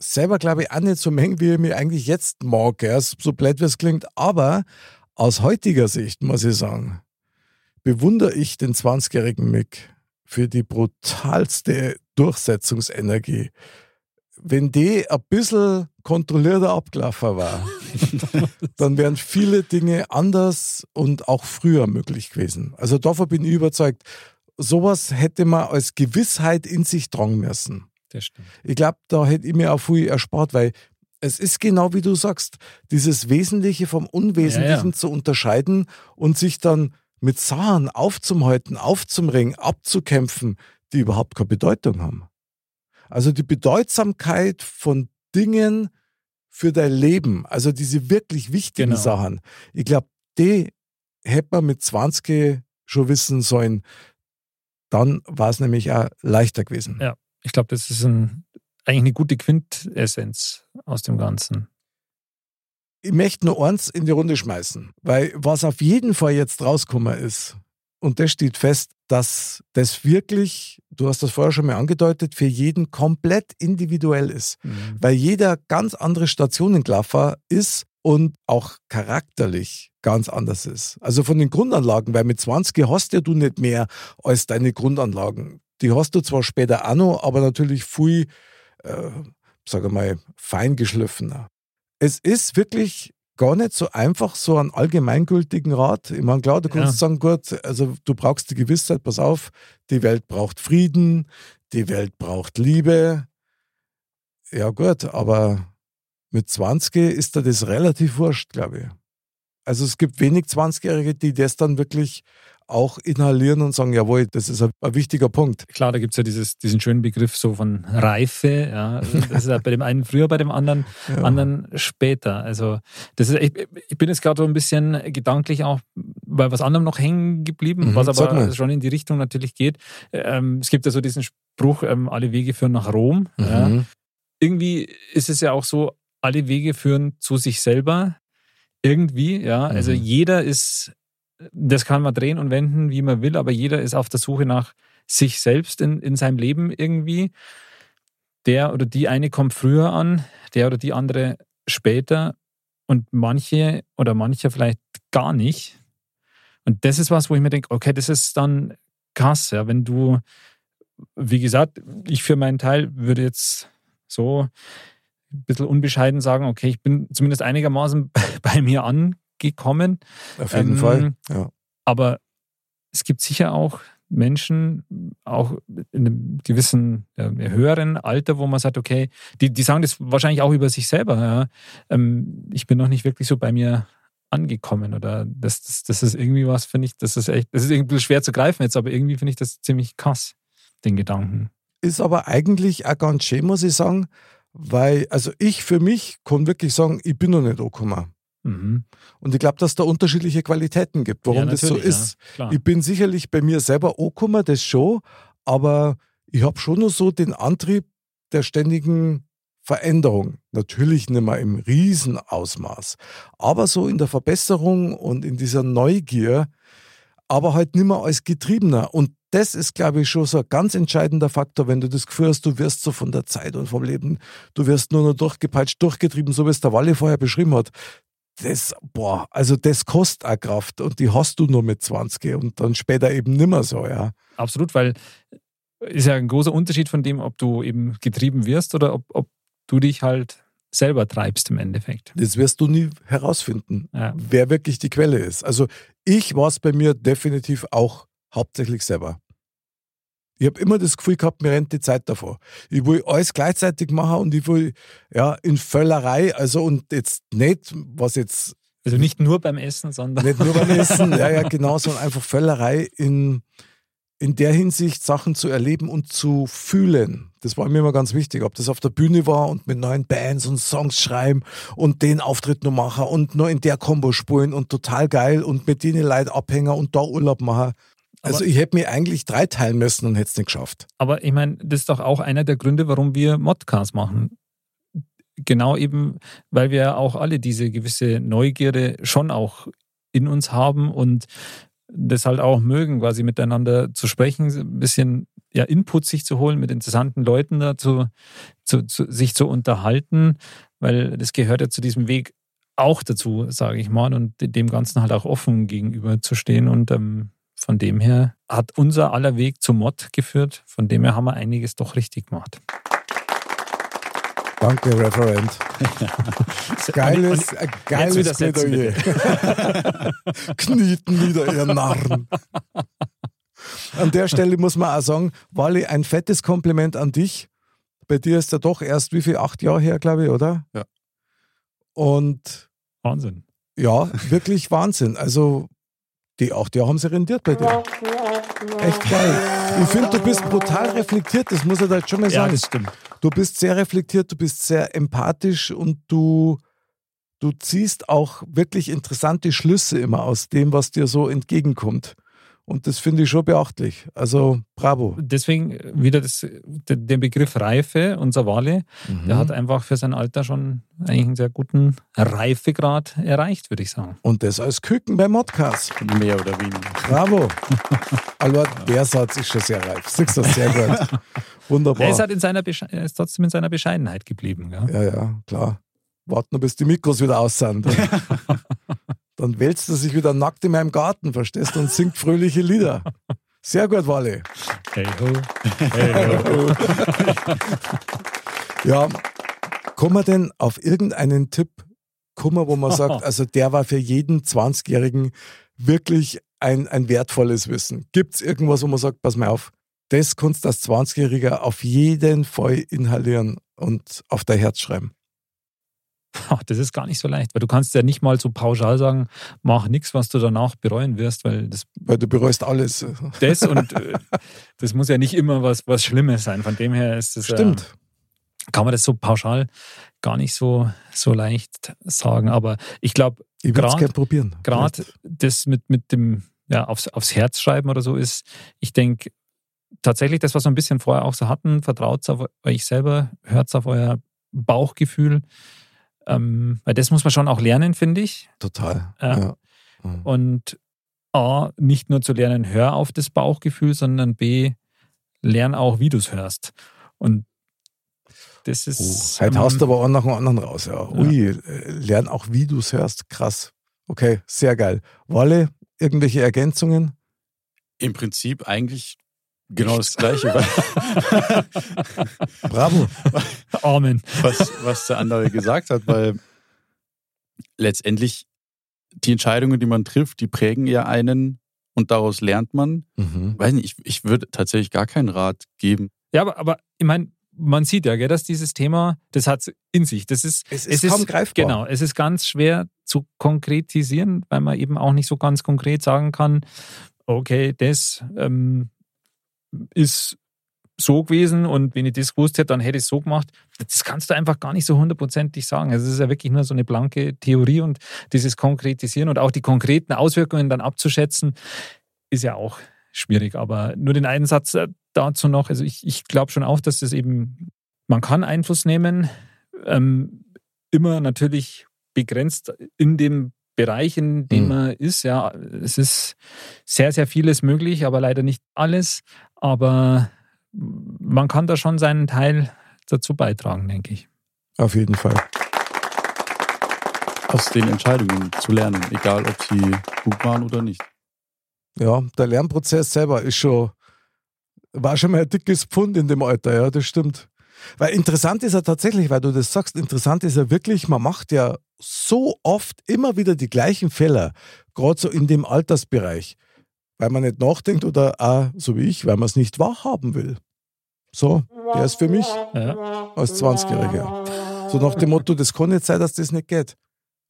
selber, glaube ich, auch nicht so mengen, wie ich mir eigentlich jetzt mag, ja, so blöd wie es klingt. Aber aus heutiger Sicht, muss ich sagen, bewundere ich den 20-jährigen Mick für die brutalste Durchsetzungsenergie. Wenn die ein bisschen kontrollierter abgelaufen war, dann wären viele Dinge anders und auch früher möglich gewesen. Also davon bin ich überzeugt. Sowas hätte man als Gewissheit in sich tragen müssen. Das stimmt. Ich glaube, da hätte ich mir auch viel erspart, weil es ist genau wie du sagst, dieses Wesentliche vom Unwesentlichen Ja, ja. zu unterscheiden und sich dann mit Sachen aufzuhalten, aufzumringen, abzukämpfen, die überhaupt keine Bedeutung haben. Also die Bedeutsamkeit von Dingen für dein Leben, also diese wirklich wichtigen Genau. Sachen, ich glaube, die hätte man mit 20 schon wissen sollen. Dann war es nämlich auch leichter gewesen. Ja. Ich glaube, das ist ein, eigentlich eine gute Quintessenz aus dem Ganzen. ich möchte nur eins in die Runde schmeißen, weil was auf jeden Fall jetzt rausgekommen ist, und das steht fest, dass das wirklich, du hast das vorher schon mal angedeutet, für jeden komplett individuell ist. Weil jeder ganz andere Stationenklaffer ist und auch charakterlich ganz anders ist. Also von den Grundanlagen, weil mit 20 hast ja du nicht mehr als deine Grundanlagen. Die hast du zwar später auch noch, aber natürlich viel, äh, sag ich mal, feingeschliffener. Es ist wirklich gar nicht so einfach, so einen allgemeingültigen Rat. Ich meine, klar, du kannst Ja. sagen, gut, also du brauchst die Gewissheit, pass auf, die Welt braucht Frieden, die Welt braucht Liebe. Ja, gut, aber mit 20 ist da das relativ wurscht, glaube ich. Also es gibt wenig 20-Jährige, die das dann wirklich auch inhalieren und sagen, jawohl, das ist ein, ein wichtiger Punkt. Klar, da gibt es ja dieses, diesen schönen Begriff so von Reife. Ja. Das ist ja bei dem einen früher, bei dem anderen, Ja. anderen später. Also das ist, ich, ich bin jetzt gerade so ein bisschen gedanklich auch bei was anderem noch hängen geblieben, Mhm, was aber schon in die Richtung natürlich geht. Ähm, es gibt ja so diesen Spruch, ähm, alle Wege führen nach Rom. Ja. Mhm. Irgendwie ist es ja auch so, alle Wege führen zu sich selber. Irgendwie, ja. Also Mhm. jeder ist, das kann man drehen und wenden, wie man will, aber jeder ist auf der Suche nach sich selbst in, in seinem Leben irgendwie. Der oder die eine kommt früher an, der oder die andere später und manche oder mancher vielleicht gar nicht. Und das ist was, wo ich mir denke, okay, das ist dann krass, ja, wenn du, wie gesagt, ich für meinen Teil würde jetzt so ein bisschen unbescheiden sagen, okay, ich bin zumindest einigermaßen bei mir angekommen. Auf jeden Ähm, Fall. Ja. Aber es gibt sicher auch Menschen, auch in einem gewissen ja, höheren Alter, wo man sagt, okay, die, die sagen das wahrscheinlich auch über sich selber. Ja. Ähm, ich bin noch nicht wirklich so bei mir angekommen oder das, das, das ist irgendwie was, finde ich, das ist echt, das ist irgendwie schwer zu greifen jetzt, aber irgendwie finde ich das ziemlich krass, den Gedanken. Ist aber eigentlich auch ganz schön, muss ich sagen, weil, also ich für mich kann wirklich sagen, ich bin noch nicht angekommen. Mhm. Und ich glaube, dass da unterschiedliche Qualitäten gibt, warum Ja, das so ist. Ja. Ich bin sicherlich bei mir selber angekommen, das schon, aber ich habe schon noch so den Antrieb der ständigen Veränderung. Natürlich nicht mehr im Riesenausmaß, aber so in der Verbesserung und in dieser Neugier, aber halt nicht mehr als Getriebener. Und das ist, glaube ich, schon so ein ganz entscheidender Faktor, wenn du das Gefühl hast, du wirst so von der Zeit und vom Leben, du wirst nur noch durchgepeitscht, durchgetrieben, so wie es der Walle vorher beschrieben hat. Das, boah, also das kostet auch Kraft und die hast du nur mit 20 und dann später eben nimmer so, ja. Absolut, weil ist ja ein großer Unterschied von dem, ob du eben getrieben wirst oder ob, ob du dich halt selber treibst im Endeffekt. Das wirst du nie herausfinden, Ja. wer wirklich die Quelle ist. Also ich war es bei mir definitiv auch hauptsächlich selber. Ich habe immer das Gefühl gehabt, mir rennt die Zeit davor. Ich will alles gleichzeitig machen und ich will ja in Völlerei, also und jetzt nicht, was jetzt Also nicht nur beim Essen, sondern. Nicht nur beim Essen, ja, ja, genau, sondern einfach Völlerei in, in der Hinsicht, Sachen zu erleben und zu fühlen. Das war mir immer ganz wichtig. Ob das auf der Bühne war und mit neuen Bands und Songs schreiben und den Auftritt noch machen und nur in der Combo spulen und total geil und mit denen Leute abhängen und da Urlaub machen. Also ich hätte mir eigentlich dreiteilen müssen und hätte es nicht geschafft. Aber ich meine, das ist doch auch einer der Gründe, warum wir Modcasts machen. Genau eben, weil wir auch alle diese gewisse Neugierde schon auch in uns haben und das halt auch mögen, quasi miteinander zu sprechen, ein bisschen ja, Input sich zu holen, mit interessanten Leuten dazu zu, zu, sich zu unterhalten, weil das gehört ja zu diesem Weg auch dazu, sage ich mal, und dem Ganzen halt auch offen gegenüber zu stehen. Und ähm, von dem her hat unser aller Weg zum Mod geführt. Von dem her haben wir einiges doch richtig gemacht. Danke, Referent. Geiles, ein geiles Plädoyer. Knieten wieder, ihr Narren. An der Stelle muss man auch sagen, Wally, ein fettes Kompliment an dich. Bei dir ist ja doch erst wie viel, acht Jahre her, glaube ich, oder? Ja. Und Wahnsinn. ja, wirklich Wahnsinn. Also, die acht Jahre haben sie rendiert bei dir. Echt geil. Ich finde, du bist brutal reflektiert, das muss ich da jetzt schon mal Ja, sagen. das stimmt. Du bist sehr reflektiert, du bist sehr empathisch und du, du ziehst auch wirklich interessante Schlüsse immer aus dem, was dir so entgegenkommt. Und das finde ich schon beachtlich. Also bravo. Deswegen wieder das, den den Begriff Reife, unser Wale, der hat einfach für sein Alter schon eigentlich einen sehr guten Reifegrad erreicht, würde ich sagen. Und das als Küken beim Modcast. Mehr oder weniger. Bravo. Aber der Satz ist schon sehr reif. Siehst du, sehr gut. Wunderbar. Er ist, halt in seiner Besche- er ist trotzdem in seiner Bescheidenheit geblieben. Ja? Ja, ja, klar. Warten nur, bis die Mikros wieder aus sind. Dann, wälzt er sich wieder nackt in meinem Garten, verstehst du, und singt fröhliche Lieder. Sehr gut, Wally. Hey ho, hey ho. Ja, kommen wir denn auf irgendeinen Tipp, kommen, wo man sagt, also der war für jeden 20-Jährigen wirklich ein, ein wertvolles Wissen. Gibt es irgendwas, wo man sagt, pass mal auf, das kannst du als 20-Jähriger auf jeden Fall inhalieren und auf dein Herz schreiben. Das ist gar nicht so leicht, weil du kannst ja nicht mal so pauschal sagen, mach nichts, was du danach bereuen wirst, weil das, Weil du bereust alles. das und äh, das muss ja nicht immer was, was Schlimmes sein. Von dem her ist es Stimmt. Äh, kann man das so pauschal gar nicht so, so leicht sagen. Aber ich glaube, Ich würde es gerne probieren. gerade das mit, mit dem ja, aufs, aufs Herz schreiben oder so ist, ich denke, tatsächlich das, was wir ein bisschen vorher auch so hatten, vertraut auf euch selber, hört auf euer Bauchgefühl. Ähm, weil das muss man schon auch lernen, finde ich. Total. Ja. Ja. Mhm. Und A, nicht nur zu lernen, hör auf das Bauchgefühl, sondern B, lern auch, wie du es hörst. Und das Oh, ist. heute ähm, haust du aber einen nach dem anderen raus. Ja. Ui, äh, lern auch, wie du es hörst. Krass. Okay, sehr geil. Walle, irgendwelche Ergänzungen? Im Prinzip eigentlich genau das Gleiche, Bravo. Amen. was, was der andere gesagt hat, weil letztendlich die Entscheidungen, die man trifft, die prägen ja einen und daraus lernt man. Mhm. Weiß nicht, ich, ich würde tatsächlich gar keinen Rat geben. Ja, aber, aber ich meine, man sieht ja, gell, dass dieses Thema, das hat in sich. Das ist, Es ist kaum greifbar. Genau, es ist ganz schwer zu konkretisieren, weil man eben auch nicht so ganz konkret sagen kann, okay, das ähm, ist so gewesen und wenn ich das gewusst hätte, dann hätte ich es so gemacht. Das kannst du einfach gar nicht so hundertprozentig sagen. Also es ist ja wirklich nur so eine blanke Theorie und dieses Konkretisieren und auch die konkreten Auswirkungen dann abzuschätzen, ist ja auch schwierig. Aber nur den einen Satz äh, dazu noch. Also ich, ich glaube schon auch, dass das eben, man kann Einfluss nehmen, ähm, immer natürlich begrenzt in dem Bereich, in dem Mhm. man ist. Ja, es ist sehr, sehr vieles möglich, aber leider nicht alles. Aber man kann da schon seinen Teil dazu beitragen, denke ich. Auf jeden Fall. Aus den Entscheidungen zu lernen, egal ob sie gut waren oder nicht. Ja, der Lernprozess selber ist schon, war schon mal ein dickes Pfund in dem Alter, ja, das stimmt. Weil interessant ist ja tatsächlich, weil du das sagst, interessant ist ja wirklich, man macht ja so oft immer wieder die gleichen Fehler, gerade so in dem Altersbereich, weil man nicht nachdenkt oder auch, so wie ich, weil man es nicht wahrhaben will. So, der ist für mich Ja. als 20-Jähriger. So nach dem Motto, das kann nicht sein, dass das nicht geht.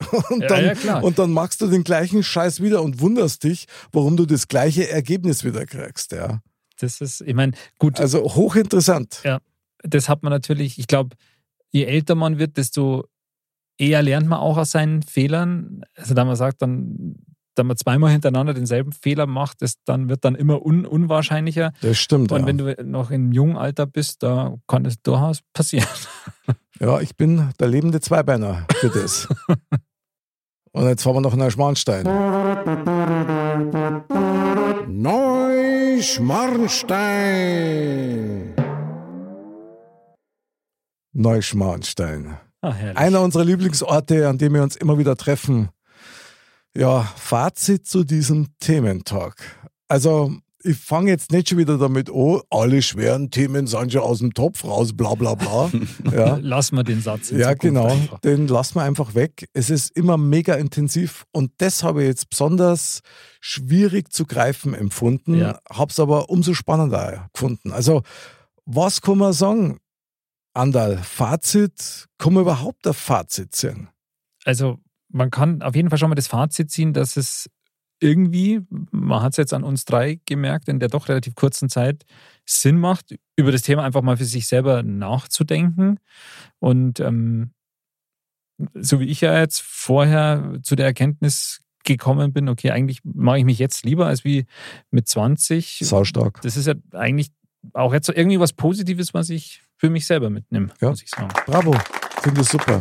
Und Ja, dann, ja, und dann machst du den gleichen Scheiß wieder und wunderst dich, warum du das gleiche Ergebnis wieder kriegst. Ja. Das ist, ich meine, gut, Also hochinteressant. das hat man natürlich, ich glaube, je älter man wird, desto eher lernt man auch aus seinen Fehlern. Also da man sagt, dann, da man zweimal hintereinander denselben Fehler macht, das dann wird dann immer un unwahrscheinlicher. Das stimmt. Und ja. wenn du noch im jungen Alter bist, da kann es durchaus passieren. ja, ich bin der lebende Zweibeiner für das. und jetzt fahren wir noch nach Schmarnstein. Neuschmarnstein. Neuschmarnstein. Ah, herrlich. Einer unserer Lieblingsorte, an dem wir uns immer wieder treffen. Ja, Fazit zu diesem Thementalk. Also, ich fange jetzt nicht schon wieder damit an, alle schweren Themen sind schon aus dem Topf raus, bla bla bla. ja. Lass mal den Satz. Ja, genau. einfach. Den lassen wir einfach weg. Es ist immer mega intensiv und das habe ich jetzt besonders schwierig zu greifen empfunden, Ja. habe es aber umso spannender gefunden. Also, was kann man sagen? Andal, Fazit, kann man überhaupt ein Fazit ziehen? Also man kann auf jeden Fall schon mal das Fazit ziehen, dass es irgendwie, man hat es jetzt an uns drei gemerkt, in der doch relativ kurzen Zeit Sinn macht, über das Thema einfach mal für sich selber nachzudenken. Und ähm, so wie ich ja jetzt vorher zu der Erkenntnis gekommen bin, okay, eigentlich mache ich mich jetzt lieber als wie mit 20. Saustark. Das ist ja eigentlich auch jetzt so irgendwie was Positives, was ich für mich selber mitnehme, Ja. muss ich sagen. Bravo, finde ich super.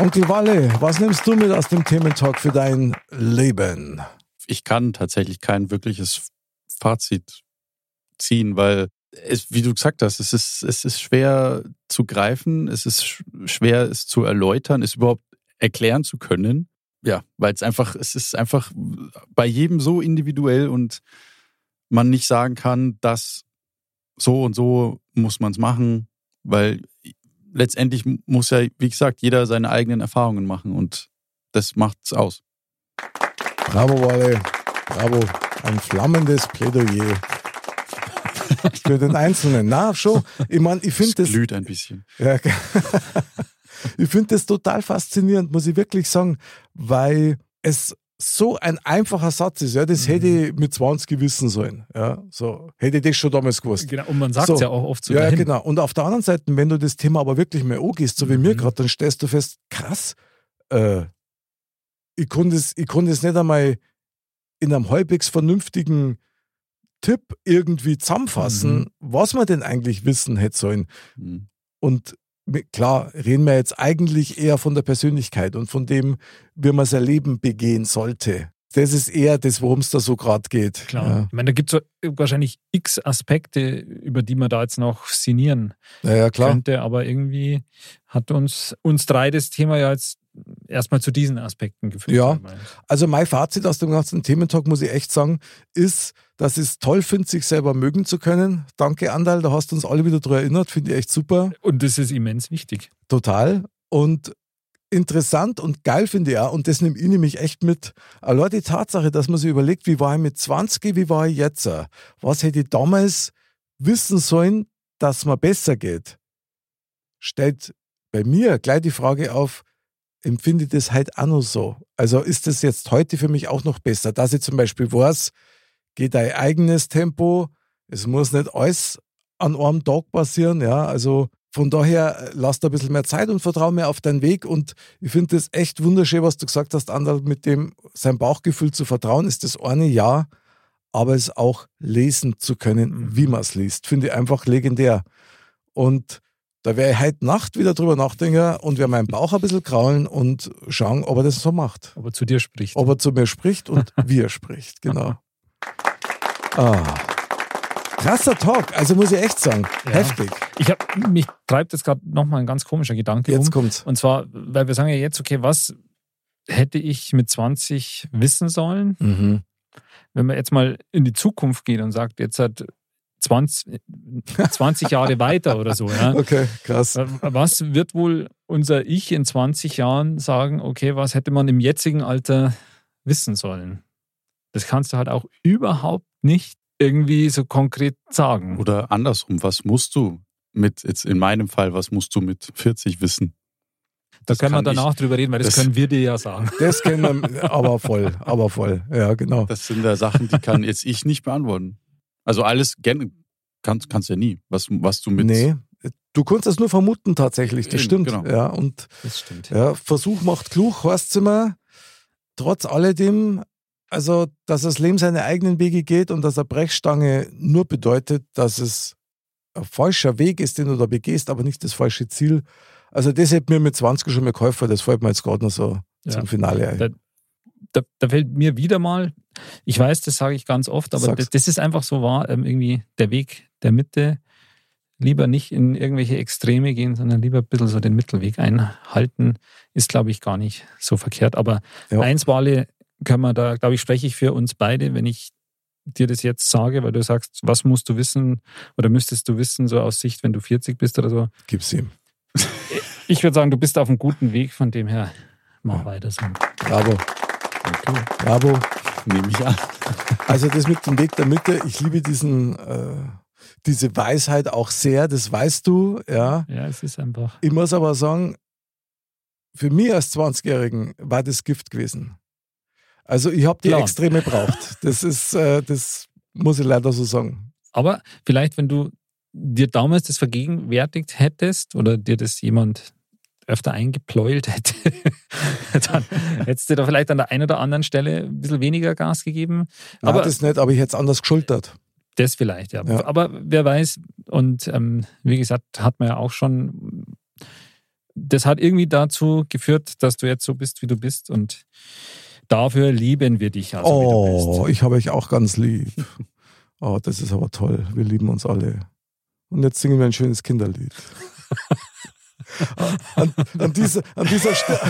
Onkel Walle, was nimmst du mit aus dem Thementalk für dein Leben? ich kann tatsächlich kein wirkliches Fazit ziehen, weil es, wie du gesagt hast, es ist, es ist schwer zu greifen, es ist sch- schwer, es zu erläutern, es überhaupt erklären zu können. Ja, weil es einfach, es ist einfach bei jedem so individuell und man nicht sagen kann, dass so und so muss man es machen, weil letztendlich muss ja, wie gesagt, jeder seine eigenen Erfahrungen machen und das macht's aus. Bravo, Walle. Bravo. Ein flammendes Plädoyer. Für den Einzelnen. Na, schon. Ich meine, ich finde Es das, glüht ein bisschen. ja, ich finde das total faszinierend, muss ich wirklich sagen, weil es so ein einfacher Satz ist. Ja, das hätte ich mit 20 wissen sollen. Ja, so. Hätte ich das schon damals gewusst. Genau, und man sagt So. es ja auch oft so ja, dahin. genau. Und auf der anderen Seite, wenn du das Thema aber wirklich mehr angehst, so wie mir Mhm. gerade, dann stellst du fest, krass, äh, ich konnte es, es nicht einmal in einem halbwegs vernünftigen Tipp irgendwie zusammenfassen, Mhm. was man denn eigentlich wissen hätte sollen. Hm. Und klar, reden wir jetzt eigentlich eher von der Persönlichkeit und von dem, wie man sein Leben begehen sollte. Das ist eher das, worum es da so gerade geht. Klar. Ja. Ich meine, da gibt es wahrscheinlich x Aspekte, über die man da jetzt noch sinnieren Ja, ja, klar. könnte, aber irgendwie hat uns, uns drei das Thema ja jetzt erstmal zu diesen Aspekten geführt. Ja. Also mein Fazit aus dem ganzen Thementalk, muss ich echt sagen, ist, dass ich es toll finde, sich selber mögen zu können. Danke, Andal, da hast du uns alle wieder daran erinnert, finde ich echt super. Und das ist immens wichtig. Total. Und interessant und geil finde ich auch, und das nehme ich nämlich echt mit, allein die Tatsache, dass man sich überlegt, wie war ich mit 20, wie war ich jetzt? Was hätte ich damals wissen sollen, dass mir besser geht? Stellt bei mir gleich die Frage auf, empfinde das halt auch noch so? Also ist das jetzt heute für mich auch noch besser, dass ich zum Beispiel weiß, geht dein eigenes Tempo, es muss nicht alles an einem Tag passieren, ja, also von daher äh, lass da ein bisschen mehr Zeit und vertraue mir auf deinen Weg und ich finde das echt wunderschön, was du gesagt hast, Andal, mit dem sein Bauchgefühl zu vertrauen, ist das eine Ja, aber es auch lesen zu können, wie man es liest, finde ich einfach legendär. Und da werde ich heute Nacht wieder drüber nachdenken und werde meinen Bauch ein bisschen kraulen und schauen, ob er das so macht. Aber zu dir spricht. Ob er zu mir spricht und wie er spricht, genau. Ah. Krasser Talk, also muss ich echt sagen, Ja. heftig. Ich hab, mich treibt jetzt gerade nochmal ein ganz komischer Gedanke Jetzt um. kommt's. Und zwar, weil wir sagen ja jetzt, okay, was hätte ich mit 20 wissen sollen? Mhm. Wenn man jetzt mal in die Zukunft geht und sagt, jetzt hat 20, 20 Jahre weiter oder so, ja. Okay, krass. Was wird wohl unser Ich in 20 Jahren sagen, okay, was hätte man im jetzigen Alter wissen sollen? Das kannst du halt auch überhaupt nicht irgendwie so konkret sagen. Oder andersrum, was musst du mit, jetzt in meinem Fall, was musst du mit 40 wissen? Da Das können wir kann ich- danach drüber reden, weil das, das- können wir dir ja sagen. Das kennen wir, aber voll, aber voll. Ja, genau. Das sind da Sachen, die kann jetzt ich nicht beantworten. Also alles gerne kannst, kannst du ja nie. Was, was du mit. Nee, du kannst das nur vermuten tatsächlich, das Eben, stimmt. genau. Ja, und Das stimmt. ja, Versuch macht klug, heißt immer, trotz alledem, also, dass das Leben seine eigenen Wege geht und dass eine Brechstange nur bedeutet, dass es ein falscher Weg ist, den du da begehst, aber nicht das falsche Ziel. Also, das hätte mir mit 20 schon mal geholfen, das fällt mir jetzt gerade noch so Ja. zum Finale ein. Da- Da, fällt mir wieder mal, ich weiß, das sage ich ganz oft, aber das, das ist einfach so wahr, ähm, irgendwie der Weg der Mitte. Lieber nicht in irgendwelche Extreme gehen, sondern lieber ein bisschen so den Mittelweg einhalten, ist, glaube ich, gar nicht so verkehrt. Aber Ja. eins, Wale, können wir da, glaube ich, spreche ich für uns beide, wenn ich dir das jetzt sage, weil du sagst, was musst du wissen oder müsstest du wissen, so aus Sicht, wenn du 40 bist oder so. Gib's ihm. Ich würde sagen, du bist auf einem guten Weg, von dem her mach Ja. weiter so. Bravo. Bravo. Nehme ich an. Also das mit dem Weg der Mitte, ich liebe diesen, äh, diese Weisheit auch sehr, das weißt du, ja. Ja, es ist einfach. Ich muss aber sagen, für mich als 20-Jährigen war das Gift gewesen. Also ich habe die Klar. Extreme braucht. Das ist, äh, das muss ich leider so sagen. Aber vielleicht, wenn du dir damals das vergegenwärtigt hättest oder dir das jemand öfter eingepläult hätte, dann hättest du da vielleicht an der einen oder anderen Stelle ein bisschen weniger Gas gegeben. Aber Aber das nicht, aber ich hätte es anders geschultert. das vielleicht, ja. Ja. Aber wer weiß, und ähm, wie gesagt, hat man ja auch schon, das hat irgendwie dazu geführt, dass du jetzt so bist, wie du bist und dafür lieben wir dich also, wie du oh, ich habe euch auch ganz lieb. Oh, das ist aber toll. Wir lieben uns alle. Und jetzt singen wir ein schönes Kinderlied. an, an, dieser, an dieser Stelle.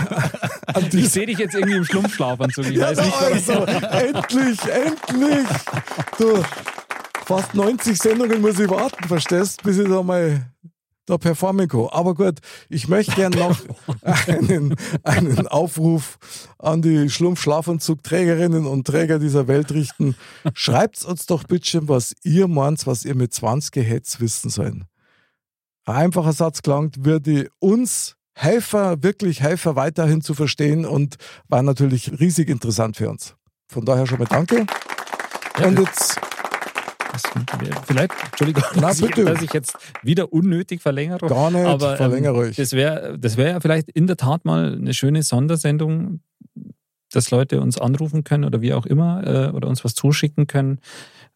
Ich sehe dich jetzt irgendwie im Schlumpfschlafanzug. Ich weiß nicht, also, endlich, endlich. Du, fast 90 Sendungen muss ich warten, verstehst, bis ich da mal da performen kann. Aber gut, ich möchte gerne noch einen, einen Aufruf an die Schlumpf-Schlafanzug-Trägerinnen und Träger dieser Welt richten. Schreibt uns doch bitte, was ihr meint, was ihr mit 20 hättet wissen sollen. Ein einfacher Satz gelangt, würde uns helfen, wirklich helfen, weiterhin zu verstehen und war natürlich riesig interessant für uns. Von daher schon mal danke. Ja, Und jetzt, Vielleicht, Entschuldigung, Na, dass, ich, dass ich jetzt wieder unnötig verlängere. Gar nicht, aber verlängere ähm, ruhig. Das wäre das wär ja vielleicht in der Tat mal eine schöne Sondersendung, dass Leute uns anrufen können oder wie auch immer äh, oder uns was zuschicken können,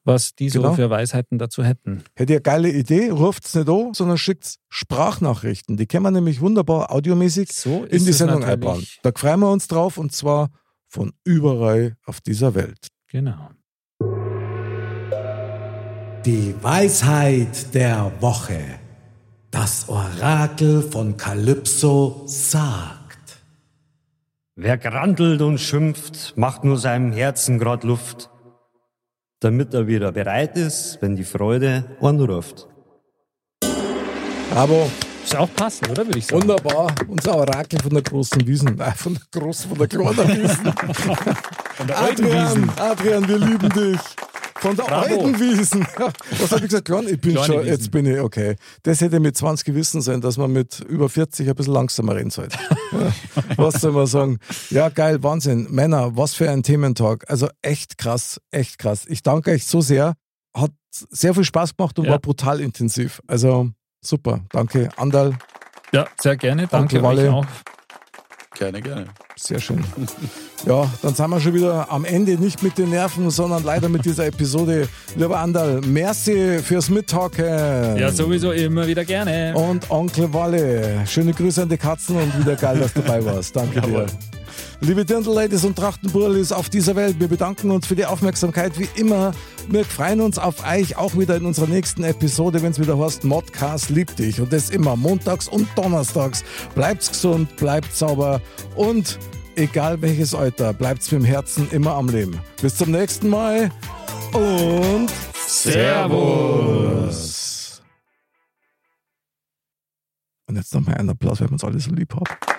was die so Genau. für Weisheiten dazu hätten. hätte ihr eine geile Idee, ruft's nicht an, sondern schickt Sprachnachrichten. Die können wir nämlich wunderbar audiomäßig So in die es Sendung natürlich- einbauen. Da freuen wir uns drauf und zwar von überall auf dieser Welt. Genau. Die Weisheit der Woche. Das Orakel von Kalypso sagt. Wer grantelt und schimpft, macht nur seinem Herzen grad Luft, damit er wieder bereit ist, wenn die Freude anruft. Aber Ist auch passend, oder? Würde ich sagen. wunderbar, unser Orakel von der großen Wiesen, äh, von der großen, von der kleinen Wiesen. Adrian, Adrian, wir lieben dich. Von der Bravo. alten Wiesen. Was habe ich gesagt? Klein? Ich bin Kleine schon, Wiesen. jetzt bin ich okay. Das hätte mit 20 gewissen sein, dass man mit über 40 ein bisschen langsamer reden sollte. Was soll man sagen? Ja, geil, Wahnsinn. Männer, was für ein Thementalk. Also echt krass, echt krass. Ich danke euch so sehr. Hat sehr viel Spaß gemacht und Ja. war brutal intensiv. Also super. Danke, Andal. Ja, sehr gerne. Danke Walle. euch auch. Gerne, gerne. Sehr schön. Ja, dann sind wir schon wieder am Ende, nicht mit den Nerven, sondern leider mit dieser Episode. Lieber Andal, merci fürs Mittalken. Ja, sowieso immer wieder gerne. Und Onkel Walle, schöne Grüße an die Katzen und wieder geil, dass du dabei warst. Danke dir. Liebe Dirndl-Ladies und Trachtenburlis auf dieser Welt, wir bedanken uns für die Aufmerksamkeit wie immer. Wir freuen uns auf euch auch wieder in unserer nächsten Episode, wenn es wieder heißt Modcast liebt dich. Und das immer montags und donnerstags. Bleibt's gesund, bleibt sauber und egal welches Alter, bleibt's mit dem Herzen immer am Leben. Bis zum nächsten Mal und Servus. Und jetzt nochmal einen Applaus, weil wir uns alle so lieb haben.